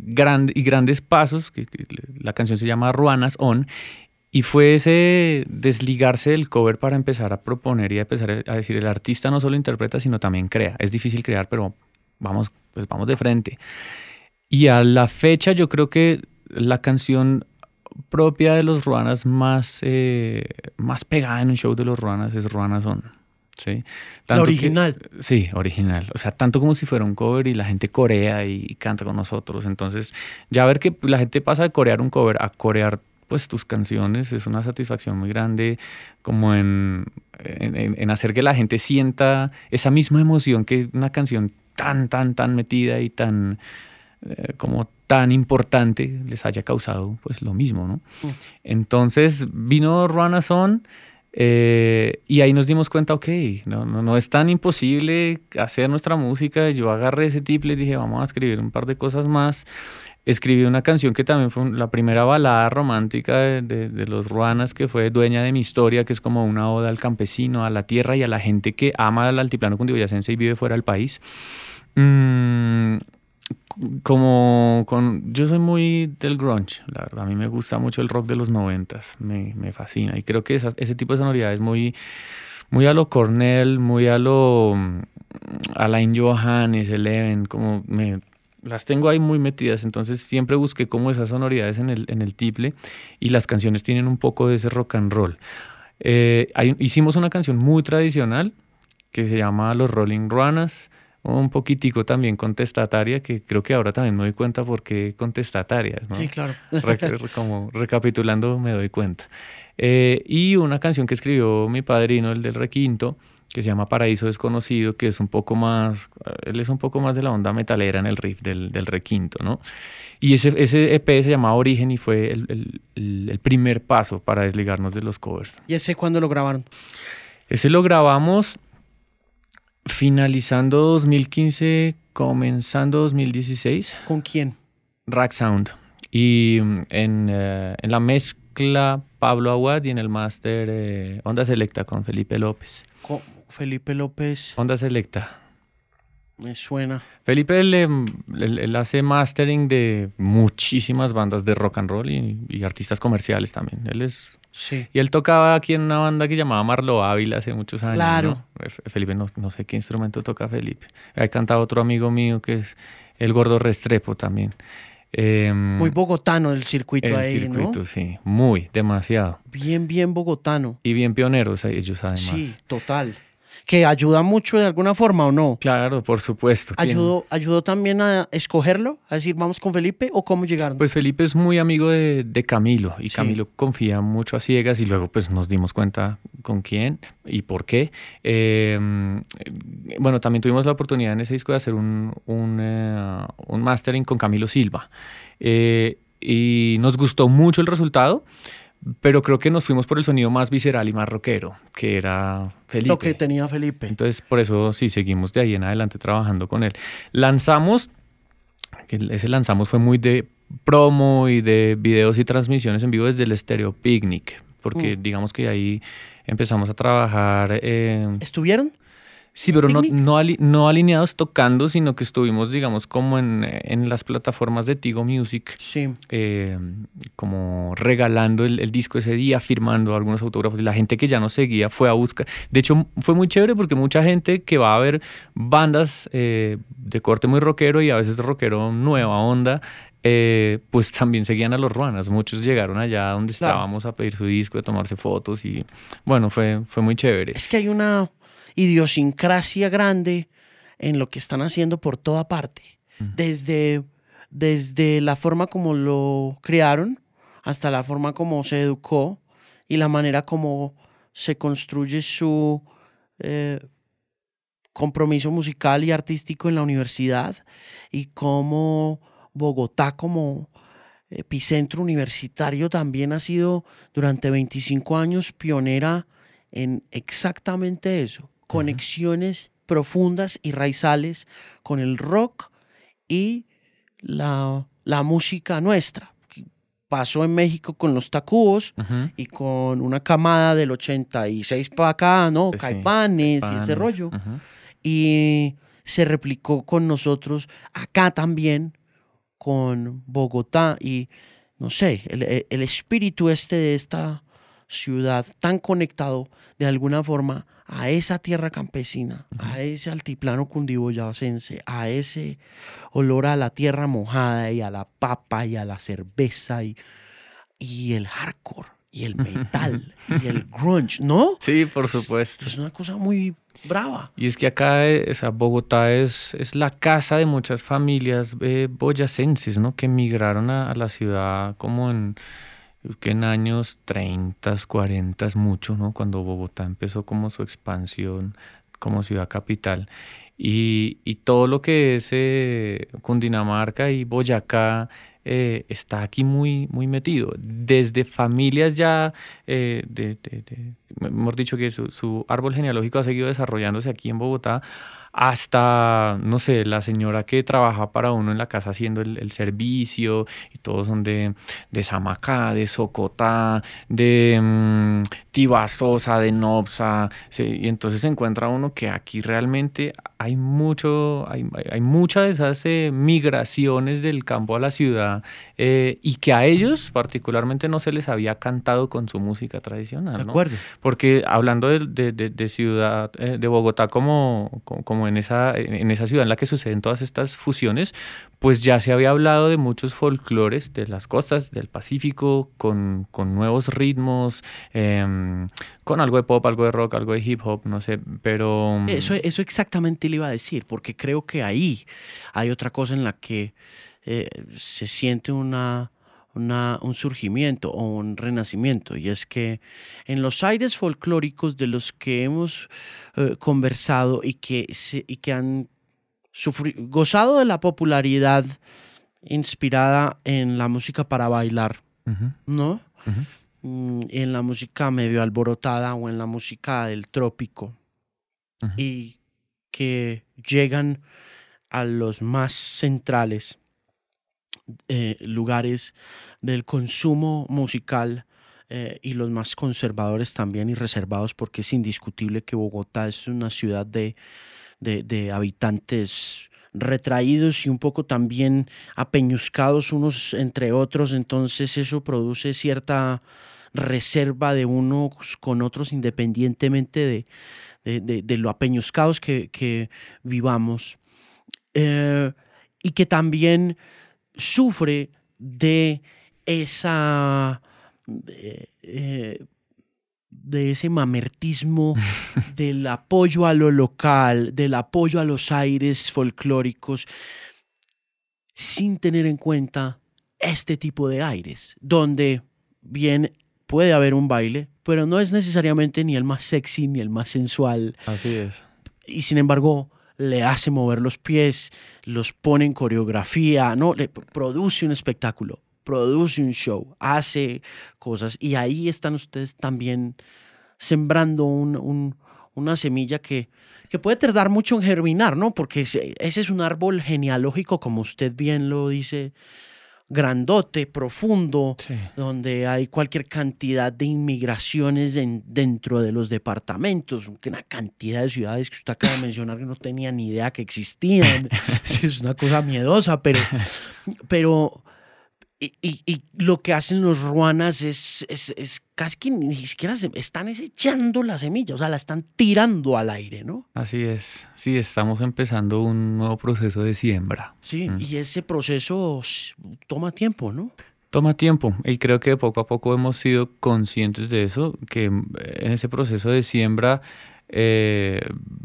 y grandes pasos, que, la canción se llama Ruanas On, y fue ese desligarse del cover para empezar a proponer y a empezar a decir, el artista no solo interpreta, sino también crea. Es difícil crear, pero vamos, pues vamos de frente. Y a la fecha yo creo que la canción propia de los Ruanas más, eh, más pegada en un show de los Ruanas es Ruanas On. ¿Sí?
Tanto original.
sí, original. O sea, tanto como si fuera un cover y la gente corea y, canta con nosotros. Entonces, ya ver que la gente pasa de corear un cover a corear pues tus canciones es una satisfacción muy grande como en, en, hacer que la gente sienta esa misma emoción que una canción tan, tan, tan metida y tan eh, como tan importante les haya causado pues lo mismo, ¿no? Mm. Entonces vino Ruana Son eh, y ahí nos dimos cuenta, ok, no, no, no, es tan imposible hacer nuestra música. Yo agarré ese tiple y dije, vamos a escribir un par de cosas más. Escribí una canción que también fue la primera balada romántica de, de, los Ruanas, que fue Dueña de mi historia, que es como una oda al campesino, a la tierra y a la gente que ama al altiplano cundiboyacense y vive fuera del país. Mm, como con yo soy muy del grunge, la verdad, a mí me gusta mucho el rock de los noventas, me, me fascina. Y creo que ese tipo de sonoridades muy muy a lo Cornell, muy a lo Alain Johannes, Eleven, como me las tengo ahí muy metidas, entonces siempre busqué como esas sonoridades en el, en el tiple y las canciones tienen un poco de ese rock and roll. Eh, hicimos una canción muy tradicional que se llama Los Rolling Ruanas, un poquitico también contestataria, que creo que ahora también me doy cuenta por qué contestataria.
Sí, claro.
como recapitulando me doy cuenta. Eh, y una canción que escribió mi padrino, el del requinto, que se llama Paraíso Desconocido, que es un poco más, él es un poco más de la onda metalera en el riff del, del requinto, ¿no? Y ese, ese EP se llamaba Origen y fue el, el, el primer paso para desligarnos de los covers.
¿Y ese cuándo lo grabaron?
Ese lo grabamos Finalizando 2015, comenzando 2016.
¿Con quién?
Rack Sound. Y mm, en, eh, en la mezcla Pablo Aguad y en el máster eh, Onda Selecta con Felipe López.
¿Con Felipe López.
Onda Selecta.
Me suena.
Felipe él, hace mastering de muchísimas bandas de rock and roll y, artistas comerciales también. Él es.
Sí.
Y él tocaba aquí en una banda que llamaba Marlo Ávila hace muchos años.
Claro.
Felipe, no, no, sé qué instrumento toca Felipe. Ha cantado otro amigo mío que es el Gordo Restrepo también.
Em, muy bogotano el circuito
el
ahí,
circuito, sí. Muy, demasiado.
Bien, bien bogotano.
Y bien pioneros ellos además.
Sí, total que ayuda mucho de alguna forma o no.
Claro, por supuesto.
¿Ayudó, ¿Ayudó también a escogerlo? A decir, vamos con Felipe o cómo llegaron?
Pues Felipe es muy amigo de, Camilo y Camilo confía mucho a ciegas y luego pues nos dimos cuenta con quién y por qué. Em, bueno, también tuvimos la oportunidad en ese disco de hacer un, un, eh, mastering con Camilo Silva eh, y nos gustó mucho el resultado pero creo que nos fuimos por el sonido más visceral y más rockero, que era Felipe.
Lo que tenía Felipe.
Entonces, por eso sí seguimos de ahí en adelante trabajando con él. Lanzamos, ese lanzamos fue muy de promo y de videos y transmisiones en vivo desde el Stereo Picnic, porque
Mm.
digamos que ahí empezamos a trabajar. eh,
¿Estuvieron?
Sí, pero no, no, ali- no alineados tocando, sino que estuvimos, digamos, como en, en las plataformas de Tigo Music,
Sí.
eh, como regalando el, el disco ese día, firmando algunos autógrafos. Y la gente que ya nos seguía fue a buscar. De hecho, fue muy chévere porque mucha gente que va a ver bandas eh, de corte muy rockero y a veces rockero nueva onda, eh, pues también seguían a los Ruanas. Muchos llegaron allá donde
Claro.
estábamos a pedir su disco, a tomarse fotos y bueno, fue, fue muy chévere.
Es que hay una idiosincrasia grande en lo que están haciendo por toda parte. Desde, desde la forma como lo crearon hasta la forma como se educó y la manera como se construye su eh, compromiso musical y artístico en la universidad y cómo Bogotá como epicentro universitario también ha sido durante 25 años pionera en exactamente eso, conexiones profundas y raizales con el rock y la, la música nuestra. Pasó en México con los Tacubos y con una camada del 86 para acá, ¿no?
Pues sí,
Caifanes y ese rollo y se replicó con nosotros acá también, con Bogotá y no sé, el, el- el espíritu este de esta ciudad tan conectado de alguna forma a esa tierra campesina, a ese altiplano cundiboyacense, a ese olor a la tierra mojada y a la papa y a la cerveza y, y el hardcore y el metal y el grunge, ¿no?
Sí, por supuesto.
Es una cosa muy brava.
Y es que acá, o sea, Bogotá es, es la casa de muchas familias eh, boyacenses, ¿no? Que emigraron a, a la ciudad como en, que en años 30, 40, mucho, ¿no? Cuando Bogotá empezó como su expansión como ciudad capital. Y, y todo lo que es eh, Cundinamarca y Boyacá eh, está aquí muy, muy metido. Desde familias ya, eh, hemos dicho que su, su árbol genealógico ha seguido desarrollándose aquí en Bogotá, hasta, no sé, la señora que trabaja para uno en la casa haciendo el, el servicio, y todos son de, de Samacá, de Socotá, de mm, Tibasosa, de Nopsa, sí, y entonces se encuentra uno que aquí realmente hay mucho, hay, hay- muchas de esas eh, migraciones del campo a la ciudad eh, y que a ellos particularmente no se les había cantado con su música tradicional,
De
¿no?
acuerdo.
Porque hablando de, de- de- de ciudad, eh, de Bogotá como, como, en, esa, en esa ciudad en la que suceden todas estas fusiones, pues ya se había hablado de muchos folclores de las costas del Pacífico, con, con nuevos ritmos, em, con algo de pop, algo de rock, algo de hip hop, no sé, pero...
Eso, eso exactamente le iba a decir, porque creo que ahí hay otra cosa en la que eh, se siente una, una- un surgimiento o un renacimiento, y es que en los aires folclóricos de los que hemos eh, conversado y que, se- y que han gozado de la popularidad inspirada en la música para bailar, ¿no? Mm, en la música medio alborotada o en la música del trópico. Y que llegan a los más centrales eh, lugares del consumo musical eh, y los más conservadores también y reservados porque es indiscutible que Bogotá es una ciudad de, de, de habitantes retraídos y un poco también apeñuscados unos entre otros, entonces eso produce cierta reserva de unos con otros independientemente de, de, de- de lo apeñuscados que, que vivamos. Eh, y que también sufre de esa de, eh, de ese mamertismo del apoyo a lo local, del apoyo a los aires folclóricos, sin tener en cuenta este tipo de aires, donde bien puede haber un baile, pero no es necesariamente ni el más sexy ni el más sensual,
Así es.
y sin embargo le hace mover los pies, los pone en coreografía, no, le produce un espectáculo, produce un show, hace cosas y ahí están ustedes también sembrando una semilla que, que puede tardar mucho en germinar, ¿no? Porque ese, es un árbol genealógico, como usted bien lo dice, grandote, profundo, donde hay cualquier cantidad de inmigraciones dentro de los departamentos, una cantidad de ciudades que usted acaba de mencionar que no tenía ni idea que existían. es una cosa miedosa, pero, pero y, y, lo que hacen los ruanas es, es, es, casi que ni siquiera se, están echando la semilla, o sea, la están tirando al aire, ¿no?
Así es, sí, estamos empezando un nuevo proceso de siembra.
Sí, mm. y ese proceso toma tiempo, ¿no?
Toma tiempo y creo que poco a poco hemos sido conscientes de eso, que en ese proceso de siembra eh,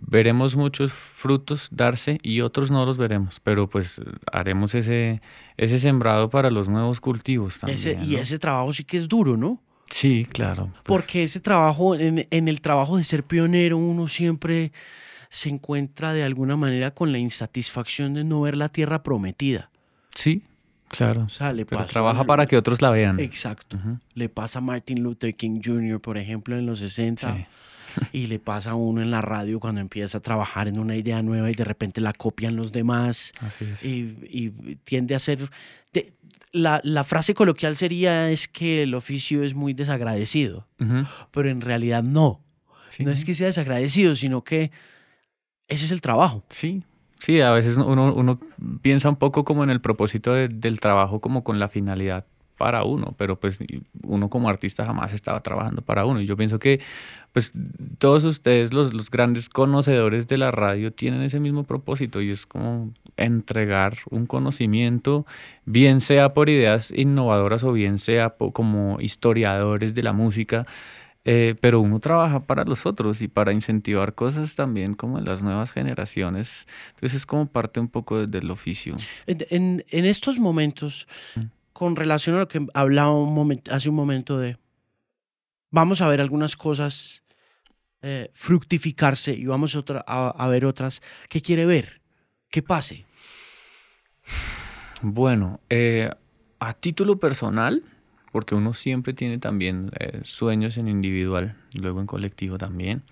veremos muchos frutos darse y otros no los veremos, pero pues haremos ese, ese sembrado para los nuevos cultivos también.
y ese trabajo sí que es duro, ¿no?
Sí, claro.
Pues. Porque ese trabajo, en, en el trabajo de ser pionero, uno siempre se encuentra de alguna manera con la insatisfacción de no ver la tierra prometida.
Sí, Claro. Pero trabaja para que otros la vean.
Exacto. Le pasa a Martin Luther King Jr., por ejemplo, en los 60 y le pasa a uno en la radio cuando empieza a trabajar en una idea nueva y de repente la copian los demás.
Así es.
Y, tiende a ser... la, la, frase coloquial sería es que el oficio es muy desagradecido, pero en realidad no. No es que sea desagradecido, sino que ese es el trabajo.
Sí, Sí, a veces uno, uno, piensa un poco como en el propósito del trabajo, como con la finalidad para uno, pero pues uno como artista jamás estaba trabajando para uno. Y yo pienso que pues todos ustedes, los, los grandes conocedores de la radio, tienen ese mismo propósito y es como entregar un conocimiento, bien sea por ideas innovadoras o bien sea como historiadores de la música. Eh, pero uno trabaja para los otros y para incentivar cosas también como en las nuevas generaciones. Entonces es como parte un poco del oficio.
En, en estos momentos, mm con relación a lo que hablaba hace un momento de, vamos a ver algunas cosas eh, fructificarse y vamos a, ver otras que quiere ver, que pase.
Bueno, eh, a título personal, porque uno siempre tiene también eh, sueños en individual, luego en colectivo también.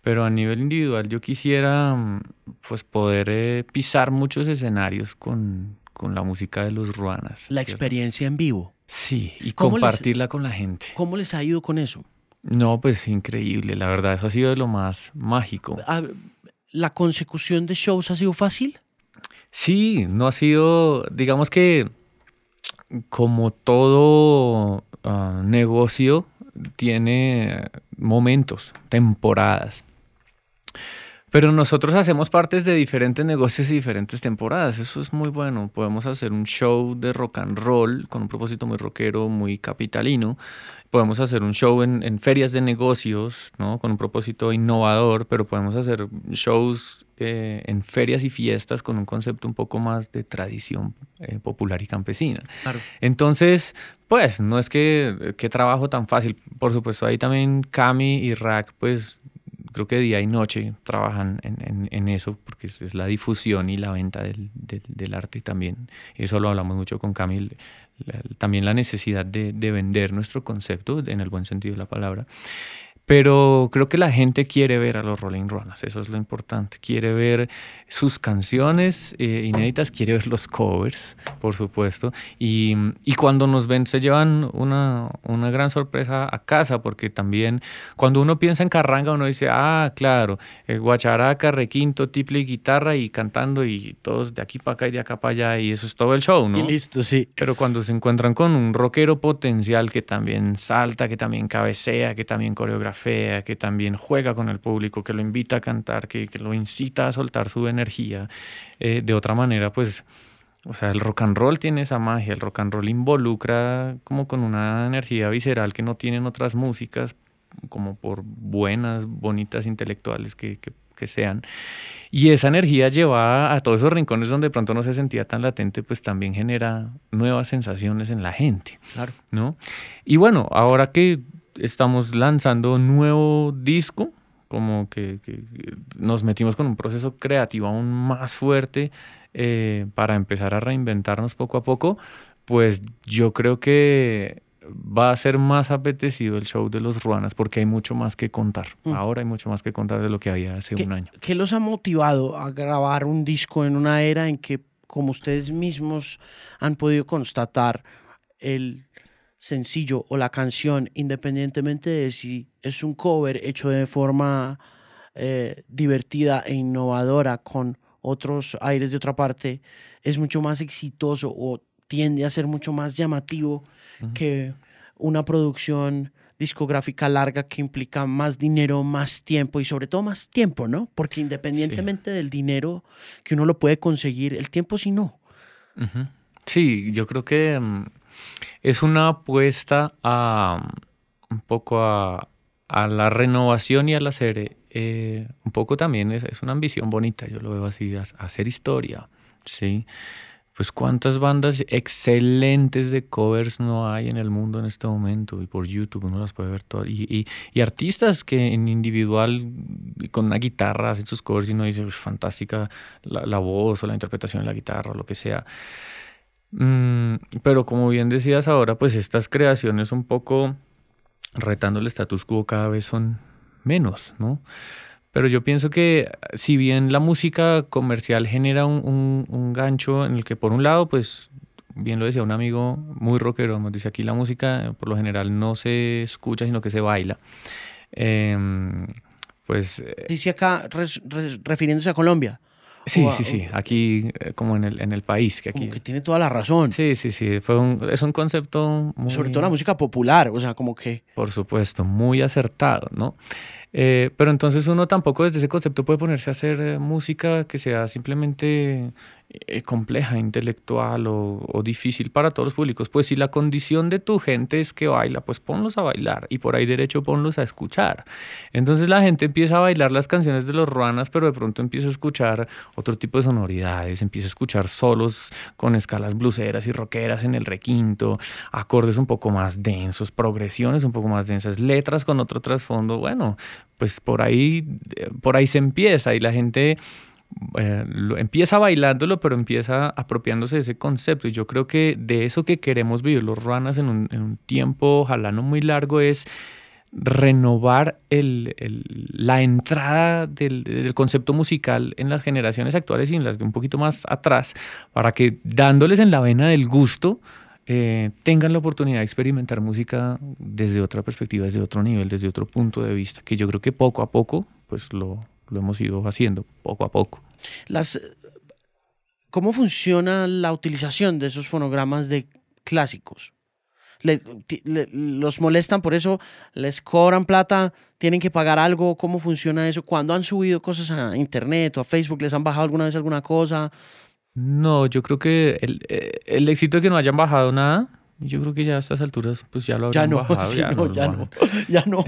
Pero a nivel individual yo quisiera mm, pues poder pisar muchos escenarios con, con la música de los ruanas.
La experiencia en vivo.
Sí, y compartirla con la gente.
¿Cómo les ha ido con eso?
No, pues increíble, la verdad, eso ha sido de lo más mágico.
Ah, ¿La consecución de shows ha sido fácil?
Sí, no ha sido, digamos que como todo ah, negocio tiene momentos, temporadas. Pero nosotros hacemos partes de diferentes negocios y diferentes temporadas. Eso es muy bueno. Podemos hacer un show de rock and roll con un propósito muy rockero, muy capitalino. Podemos hacer un show en, ferias de negocios, ¿no? Con un propósito innovador, pero podemos hacer shows eh, en ferias y fiestas con un concepto un poco más de tradición eh, popular y campesina. Entonces, pues, no es que, que trabajo tan fácil. Por supuesto, ahí también Cami y Rack, pues, creo que día y noche trabajan en, eso, porque es la difusión y la venta del, del, arte también. Eso lo hablamos mucho con Camil, también la necesidad de, vender nuestro concepto, en el buen sentido de la palabra. Pero creo que la gente quiere ver a los Rolling Runners, eso es lo importante. Quiere ver sus canciones eh, inéditas, quiere ver los covers, por supuesto. Y, y, cuando nos ven se llevan una, una, gran sorpresa a casa, porque también cuando uno piensa en carranga, uno dice, ah, claro, eh, guacharaca, requinto, tiple y guitarra y cantando y todos de aquí para acá y de acá para allá y eso es todo el show, ¿no?
Y listo, sí.
Pero cuando se encuentran con un rockero potencial que también salta, que también cabecea, que también coreografía, fea, que también juega con el público, que lo invita a cantar, que, lo incita a soltar su energía. Eh, de otra manera, pues, o sea, el rock and roll tiene esa magia, el rock and roll involucra como con una energía visceral que no tienen otras músicas, como por buenas, bonitas, intelectuales que, que sean. Y esa energía llevada a todos esos rincones donde de pronto no se sentía tan latente, pues también genera nuevas sensaciones en la gente.
Claro.
¿no? Y bueno, ahora que estamos lanzando un nuevo disco, como que, nos metimos con un proceso creativo aún más fuerte eh, para empezar a reinventarnos poco a poco, pues yo creo que va a ser más apetecido el show de los Ruanas porque hay mucho más que contar.
Mm.
Ahora hay mucho más que contar de lo que había hace un año.
¿Qué los ha motivado a grabar un disco en una era en que, como ustedes mismos han podido constatar, el sencillo o la canción, independientemente de si es un cover hecho de forma eh, divertida e innovadora con otros aires de otra parte, es mucho más exitoso o tiende a ser mucho más llamativo que una producción discográfica larga que implica más dinero, más tiempo y sobre todo más tiempo, ¿no? Porque independientemente del dinero que uno lo puede conseguir, el tiempo sí no.
Sí, yo creo que mm, es una apuesta a un poco a, a la renovación y al hacer, eh, un poco también es, es una ambición bonita, yo lo veo así, a, hacer historia, ¿sí? Pues cuántas bandas excelentes de covers no hay en el mundo en este momento y por YouTube uno las puede ver todas. Y, y- y artistas que en individual con una guitarra hacen sus covers y uno dice, "Uy, fantástica la, la voz o la interpretación de la guitarra o lo que sea. Mm, pero como bien decías ahora, pues estas creaciones un poco retando el status quo cada vez son menos, ¿no? Pero yo pienso que si bien la música comercial genera un, gancho en el que por un lado, pues bien lo decía un amigo muy rockero, nos dice aquí la música eh, por lo general no se escucha, sino que se baila. Em, pues eh,
Dice acá, refiriéndose a Colombia,
sí, sí, sí, aquí eh, como en el, en el país, que aquí...
como que tiene toda la razón.
Sí, sí, sí, fue un, es un concepto muy...
Sobre todo la música popular, o sea, como que...
Por supuesto, muy acertado, ¿no? Eh, pero entonces uno tampoco desde ese concepto puede ponerse a hacer eh, música que sea simplemente eh, compleja, intelectual o, o difícil para todos los públicos. Pues si la condición de tu gente es que baila, pues ponlos a bailar y por ahí derecho ponlos a escuchar. Entonces la gente empieza a bailar las canciones de los Ruanas, pero de pronto empieza a escuchar otro tipo de sonoridades, empieza a escuchar solos con escalas bluseras y rockeras en el requinto, acordes un poco más densos, progresiones un poco más densas, letras con otro trasfondo. Bueno, pues por ahí, eh, por ahí se empieza y la gente eh, empieza bailándolo, pero empieza apropiándose de ese concepto. Y yo creo que de eso que queremos vivir los ruanas en un, tiempo, ojalá no muy largo, es renovar el- la entrada del, del concepto musical en las generaciones actuales y en las de un poquito más atrás, para que dándoles en la vena del gusto, eh, tengan la oportunidad de experimentar música desde otra perspectiva, desde otro nivel, desde otro punto de vista, que yo creo que poco a poco, pues lo, hemos ido haciendo, poco a poco.
Las, ¿Cómo funciona la utilización de esos fonogramas de clásicos? Le- ¿Los molestan por eso? ¿Les cobran plata? ¿Tienen que pagar algo? ¿Cómo funciona eso? ¿Cuándo han subido cosas a internet o a Facebook? ¿Les han bajado alguna vez alguna cosa?
No, yo creo que el, eh, el éxito de que no hayan bajado nada, yo creo que ya a estas alturas, pues ya lo
Ya
habrían
no,
bajado.
sí, no,
lo
ya no, ya no.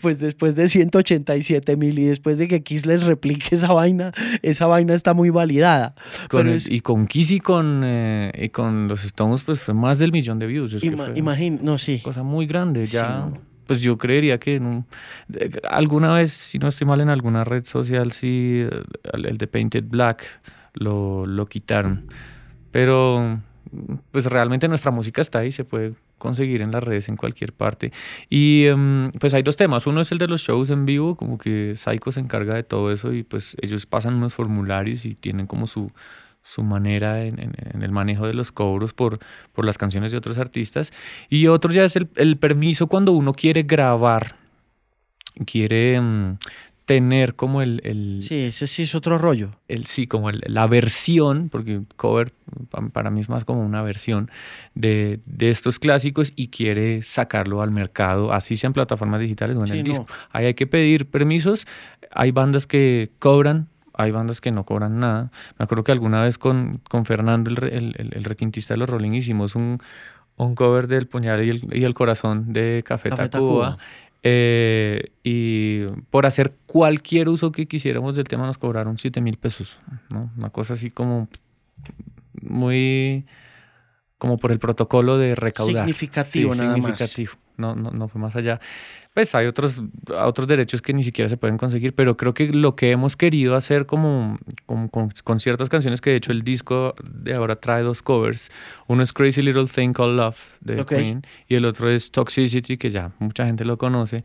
Pues después de 187 mil y después de que Kiss les replique esa vaina, esa vaina está muy validada.
Con
Pero
el-
es-
Y con Kiss y con, eh, y con los Stones, pues fue más del millón de views. Es
Ima- Imagín, no, sí.
cosa muy grande.
Sí,
Ya,
no.
pues yo creería que en un- alguna vez, si no estoy mal, en alguna red social, sí, el el de Painted Black lo, lo quitaron. Pero pues realmente nuestra música está ahí, se puede conseguir en las redes en cualquier parte. Y em, pues hay dos temas. Uno es el de los shows en vivo, como que Psycho se encarga de todo eso y pues ellos pasan unos formularios y tienen como su, su manera en, en- en el manejo de los cobros por, por las canciones de otros artistas. Y otro ya es el, el permiso cuando uno quiere grabar, quiere em, tener como el, el,
Sí, ese sí es otro rollo.
el sí, como el- la versión, porque cover pa- para mí es más como una versión de, de estos clásicos y quiere sacarlo al mercado, así sea en plataformas digitales o en
Sí,
el
no.
disco. Ahí hay que pedir permisos, hay bandas que cobran, hay bandas que no cobran nada. Me acuerdo que alguna vez con, con Fernando, el, el- el requintista de los Rolling, hicimos un, un cover del Puñal y el, y el Corazón de Café,
Café
Tacuba.
Tacuba.
Eh, y por hacer cualquier uso que quisiéramos del tema nos cobraron 7 mil pesos, ¿no? Una cosa así como muy como por el protocolo de recaudar.
Significativo,
Sí,
nada más.
significativo. No, no, no fue más allá. Pues hay otros, otros derechos que ni siquiera se pueden conseguir, pero creo que lo que hemos querido hacer como, como con, con ciertas canciones, que de hecho el disco de ahora trae dos covers, uno es Crazy Little Thing Called Love de. Queen y el otro es Toxicity, que ya mucha gente lo conoce.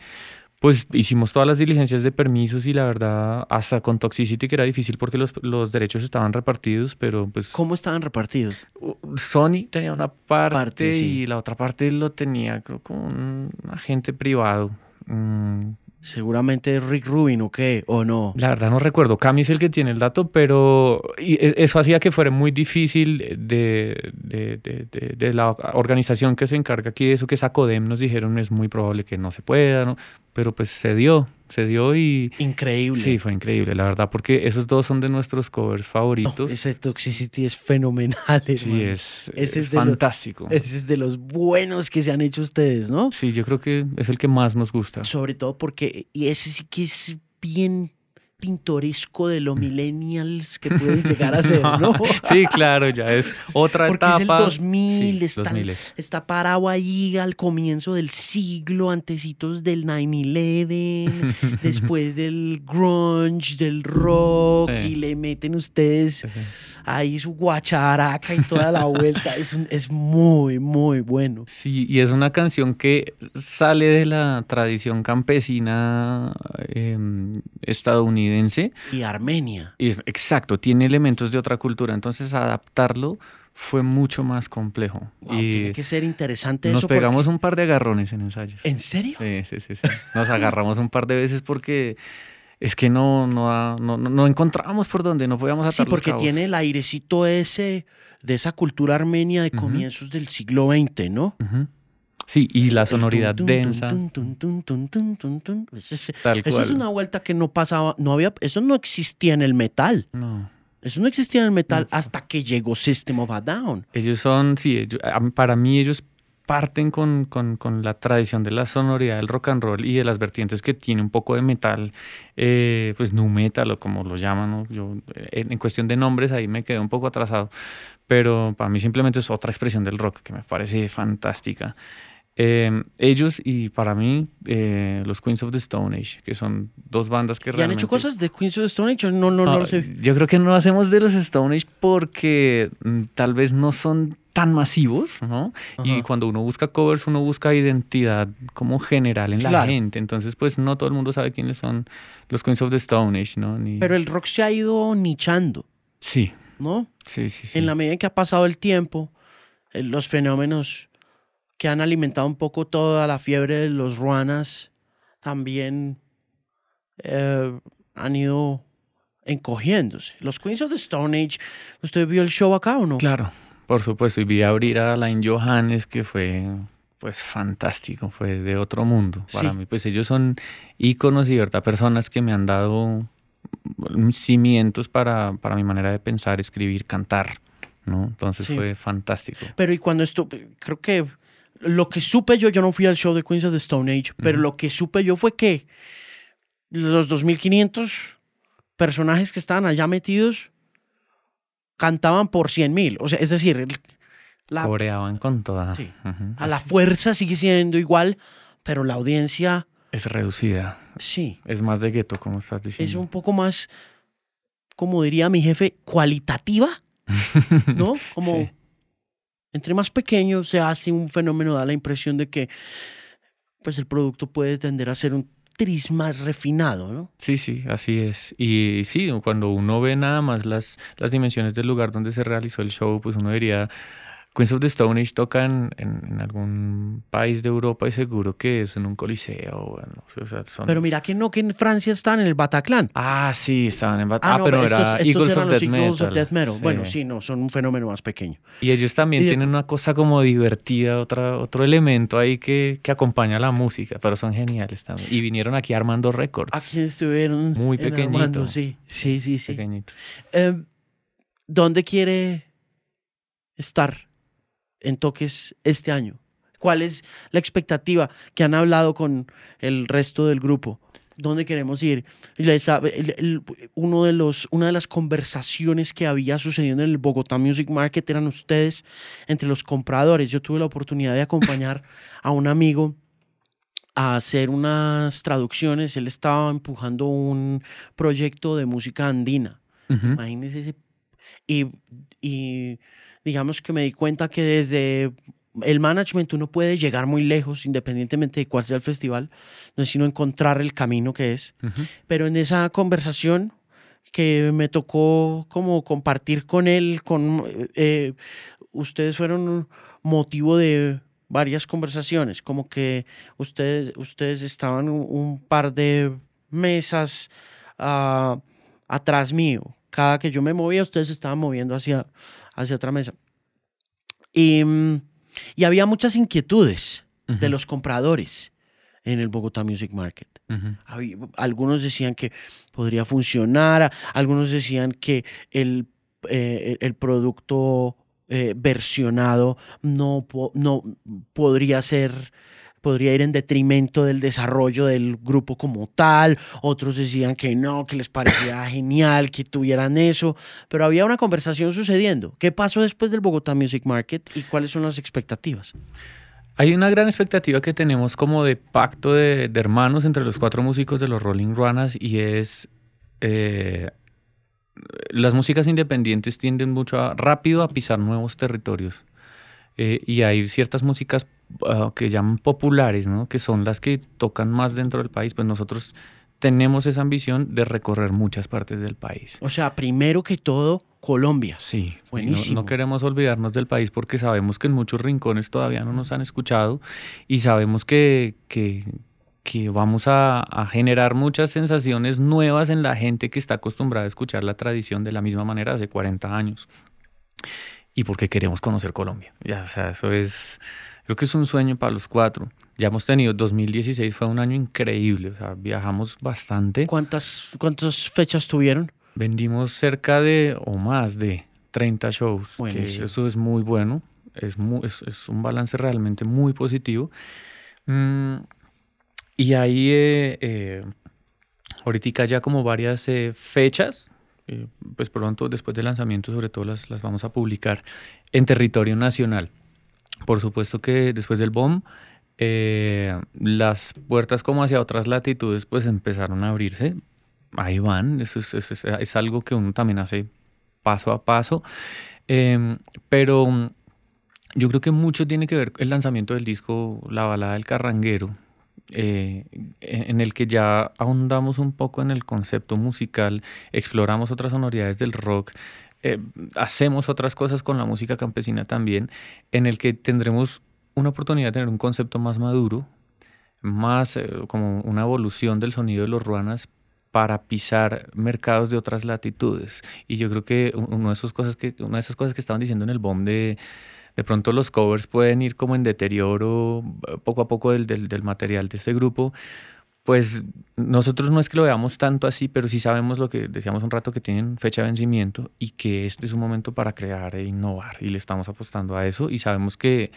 Pues hicimos todas las diligencias de permisos y la verdad, hasta con Toxicity que era difícil porque los, los derechos estaban repartidos, pero pues
¿Cómo estaban repartidos?
Sony tenía una parte,
Parte, sí.
y la otra parte lo tenía creo como un agente privado. Mm,
Seguramente Rick Rubin o qué, o no.
la verdad no recuerdo. Cami es el que tiene el dato, pero y e- eso hacía que fuera muy difícil de, de, de- de- la organización que se encarga aquí de eso, que es Acodem, nos dijeron es muy probable que no se pueda, pero pues se dio, se dio y
Increíble.
sí, fue increíble, la verdad, porque esos dos son de nuestros covers
No,
favoritos.
ese Toxicity es fenomenal,
sí,
hermano.
es,
Ese
es
es los-
fantástico.
Ese es de los buenos que se han hecho ustedes, ¿no?
Sí, yo creo que es el que más nos gusta.
Sobre todo porque, y ese sí que es bien pintoresco de los millennials que pueden llegar a ser, ¿no?
sí, claro, ya es otra
Porque
etapa.
es el 2000,
Sí,
está,
2000
está parado ahí al comienzo del siglo, antecitos del 9-11, después del grunge, del rock,
Sí.
y le meten ustedes
Sí,
ahí su guacharaca y toda la vuelta. es, un- es muy, muy bueno.
Sí, y es una canción que sale de la tradición campesina em, estadounidense.
Y Armenia.
Es, exacto, tiene elementos de otra cultura. Entonces, adaptarlo fue mucho más complejo.
Wow,
y
tiene que ser interesante
nos
eso. porque-
pegamos un par de agarrones en ensayos.
¿En serio?
Sí, sí, sí, sí. Nos agarramos un par de veces porque es que no, no, ha- no, no, encontrábamos por dónde, no podíamos atar
Sí,
los
porque
cabos.
tiene el airecito ese de esa cultura armenia de comienzos del siglo XX, ¿no?
Ujú. Sí, y la sonoridad
tun, tun,
densa,
tun,
tal
Eso
cual.
es una vuelta que no pasaba, no había, eso no existía en el metal.
No.
Eso no existía en el metal
No.
hasta que llegó System of a Down.
Ellos son, sí, ellos- para mí ellos parten con, con- con la tradición de la sonoridad del rock and roll y de las vertientes que tiene un poco de metal, eh, pues nu metal o como lo llaman, ¿no? Yo eh, en cuestión de nombres ahí me quedé un poco atrasado, pero para mí simplemente es otra expresión del rock que me parece fantástica. Eh, ellos y para mí eh, los Queens of the Stone Age, que son dos bandas que
¿Ya han
realmente...
hecho cosas de Queens of the Stone Age? No, no, no lo sé.
Yo creo que no hacemos de los Stone Age porque mm, tal vez no son tan masivos, ¿no? Y cuando uno busca covers, uno busca identidad como general en la gente. Entonces, pues no todo el mundo sabe quiénes son los Queens of the Stone Age, ¿no? Ni...
Pero el rock se ha ido nichando,
Sí,
¿no?
sí, sí. sí.
En la medida en que ha pasado el tiempo, eh, los fenómenos que han alimentado un poco toda la fiebre de los ruanas también eh, han ido encogiéndose. Los Queens of the Stone Age, ¿usted vio el show acá o no?
Claro, por supuesto. Y vi abrir a Alain Johannes, que fue pues fantástico, fue de otro mundo para
Sí.
mí. Pues ellos son íconos y verdad personas que me han dado cimientos para, para mi manera de pensar, escribir, cantar, ¿no? Entonces
Sí.
fue fantástico.
Pero y cuando esto, creo que lo que supe yo, yo no fui al show de Queens of the Stone Age, pero lo que supe yo fue que los 2500 personajes que estaban allá metidos cantaban por 100 mil. O sea, es decir, el- la,
Coreaban con toda.
Sí. A la
Es-
fuerza sigue siendo igual, pero la audiencia
Es reducida.
sí,
Es más de gueto, como estás
es
diciendo.
un poco más, como diría mi jefe, cualitativa, ¿no? Como
Sí.
Entre más pequeño se hace un fenómeno, da la impresión de que pues el producto puede tender a ser un tris más refinado, ¿no?
Sí, sí, así es. Y sí, cuando uno ve nada más las, las dimensiones del lugar donde se realizó el show, pues uno diría, Queens of the Stone Age tocan en, en algún país de Europa y seguro que es en un coliseo. bueno, o sea, son...
Pero mira que no, que en Francia están en el Bataclan.
Ah, sí, estaban en... Bat-
Ah,
Ah, pero
estos,
era
estos
Eagles
eran
of
los
Death
Eagles
Metal.
of Death Metal.
Sí.
Bueno, sí, no, son un fenómeno más pequeño.
Y ellos también
Y
tienen una cosa como divertida, otra, otro elemento ahí que, que acompaña la música, pero son geniales también. Y vinieron aquí armando récords.
Aquí estuvieron
Muy
en
pequeñito.
Armando, sí, sí, sí, sí.
Pequeñito.
Eh, ¿Dónde quiere estar en toques este año? ¿Cuál es la expectativa que han hablado con el resto del grupo? dónde queremos ir. Uno de los, una de las conversaciones que había sucedido en el Bogotá Music Market eran ustedes entre los compradores. Yo tuve la oportunidad de acompañar a un amigo a hacer unas traducciones. Él estaba empujando un proyecto de música andina.
Ujú.
Imagínense ese. Y, y digamos que me di cuenta que desde el management uno puede llegar muy lejos, independientemente de cuál sea el festival, no es sino encontrar el camino que es.
Ujú.
Pero en esa conversación que me tocó como compartir con él, con eh, ustedes fueron motivo de varias conversaciones, como que ustedes, ustedes estaban un, un par de mesas ah, atrás mío. Cada que yo me movía, ustedes estaban moviendo hacia, hacia otra mesa. Y, mm, y había muchas inquietudes de los compradores en el Bogotá Music Market. Había- Algunos decían que podría funcionar, algunos decían que el, eh, el- el producto eh, versionado no, po- no podría ser, podría ir en detrimento del desarrollo del grupo como tal. Otros decían que no, que les parecía genial que tuvieran eso. Pero había una conversación sucediendo. ¿Qué pasó después del Bogotá Music Market y cuáles son las expectativas?
Hay una gran expectativa que tenemos como de pacto de, de hermanos entre los cuatro músicos de los Rolling Ruanas y es eh, las músicas independientes tienden mucho a, rápido a pisar nuevos territorios Eh, y hay ciertas músicas ah, que llaman populares, ¿no? que son las que tocan más dentro del país, pues nosotros tenemos esa ambición de recorrer muchas partes del país.
O sea, primero que todo, Colombia.
Sí, sí, no-
Buenísimo.
No, queremos olvidarnos del país porque sabemos que en muchos rincones todavía no nos han escuchado y sabemos que, que, que vamos a, a generar muchas sensaciones nuevas en la gente que está acostumbrada a escuchar la tradición de la misma manera hace 40 años. Y porque queremos conocer Colombia. Ya, o sea, eso es, creo que es un sueño para los cuatro. Ya hemos tenido, 2016 fue un año increíble, o sea, viajamos bastante.
¿Cuántas, ¿Cuántas fechas tuvieron?
Vendimos cerca de o más de 30 shows. que eso es muy bueno. Es, mu- es, es un balance realmente muy positivo. Mm, y ahí, eh, eh, ahorita ya como varias eh, fechas, eh, pues pronto después del lanzamiento sobre todo las, las vamos a publicar en territorio nacional. Por supuesto que después del BOM, eh, las puertas como hacia otras latitudes pues empezaron a abrirse. Ahí van, eso es, eso es- es algo que uno también hace paso a paso. Em, pero yo creo que mucho tiene que ver el lanzamiento del disco La balada del carranguero, eh, en en el que ya ahondamos un poco en el concepto musical, exploramos otras sonoridades del rock, eh, hacemos otras cosas con la música campesina también, en el que tendremos una oportunidad de tener un concepto más maduro, más eh, como una evolución del sonido de los ruanas para pisar mercados de otras latitudes. Y yo creo que una de esas cosas que, una de esas cosas que estaban diciendo en el bomb de de pronto los covers pueden ir como en deterioro eh, poco a poco del, del, material de este grupo. Pues nosotros no es que lo veamos tanto así, pero sí sabemos lo que decíamos un rato que tienen fecha de vencimiento y que este es un momento para crear e innovar y le estamos apostando a eso y sabemos que,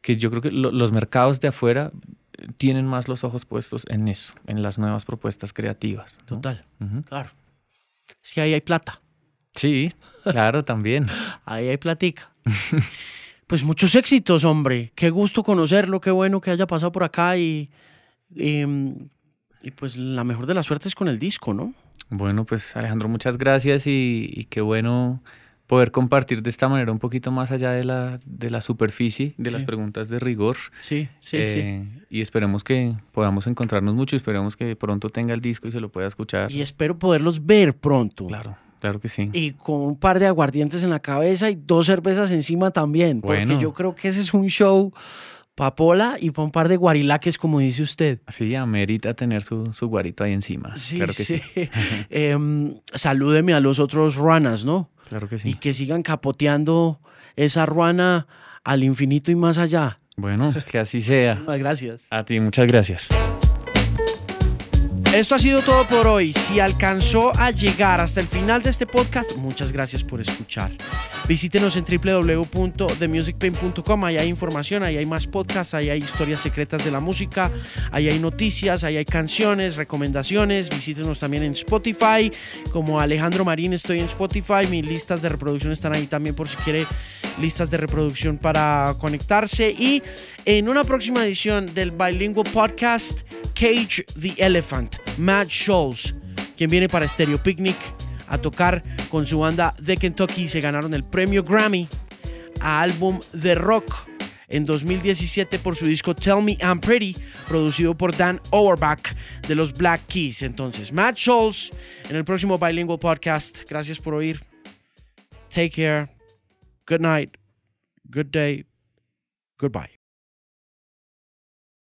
que yo creo que lo- los mercados de afuera eh, tienen más los ojos puestos en eso, en las nuevas propuestas creativas. ¿no?
Total, claro. Sí, ahí hay plata.
Sí, claro, también.
Ahí hay platica. pues muchos éxitos, hombre. Qué gusto conocerlo, qué bueno que haya pasado por acá y, mm, y pues la mejor de las suertes con el disco, ¿no?
Bueno, pues Alejandro, muchas gracias y, y qué bueno poder compartir de esta manera un poquito más allá de la, de la superficie, de las
Sí.
preguntas de rigor.
Sí, sí, sí.
Eh, Y esperemos que podamos encontrarnos mucho, esperemos que pronto tenga el disco y se lo pueda escuchar.
Y espero poderlos ver pronto.
Claro, claro que sí.
Y con un par de aguardientes en la cabeza y dos cervezas encima también. Porque
Bueno.
yo creo que ese es un show pa' Pola y para un par de guarilaques, como dice usted.
Sí, amerita tener su, su guarito ahí encima.
Sí,
claro que sí.
sí. Em, salúdeme a los otros ruanas, ¿no?
Claro que
Y
sí.
que sigan capoteando esa ruana al infinito y más allá.
Bueno, que así sea.
Muchas gracias.
A ti, muchas gracias.
Esto ha sido todo por hoy. Si alcanzó a llegar hasta el final de este podcast, muchas gracias por escuchar. Visítenos en www.themusicpain.com. Ahí hay información, ahí hay más podcasts, ahí hay historias secretas de la música, ahí hay noticias, ahí hay canciones, recomendaciones. Visítenos también en Spotify. Como Alejandro Marín estoy en Spotify. Mis listas de reproducción están ahí también por si quiere listas de reproducción para conectarse. Y en una próxima edición del Bilingual Podcast, Cage the Elephant, Matt Scholes, quien viene para Stereo Picnic a tocar con su banda The Kentucky. Se ganaron el premio Grammy a álbum de rock en 2017 por su disco Tell Me I'm Pretty, producido por Dan Auerbach de los Black Keys. Entonces, Matt Scholes en el próximo Bilingual Podcast. Gracias por oír. Take care. Good night. Good day. Goodbye.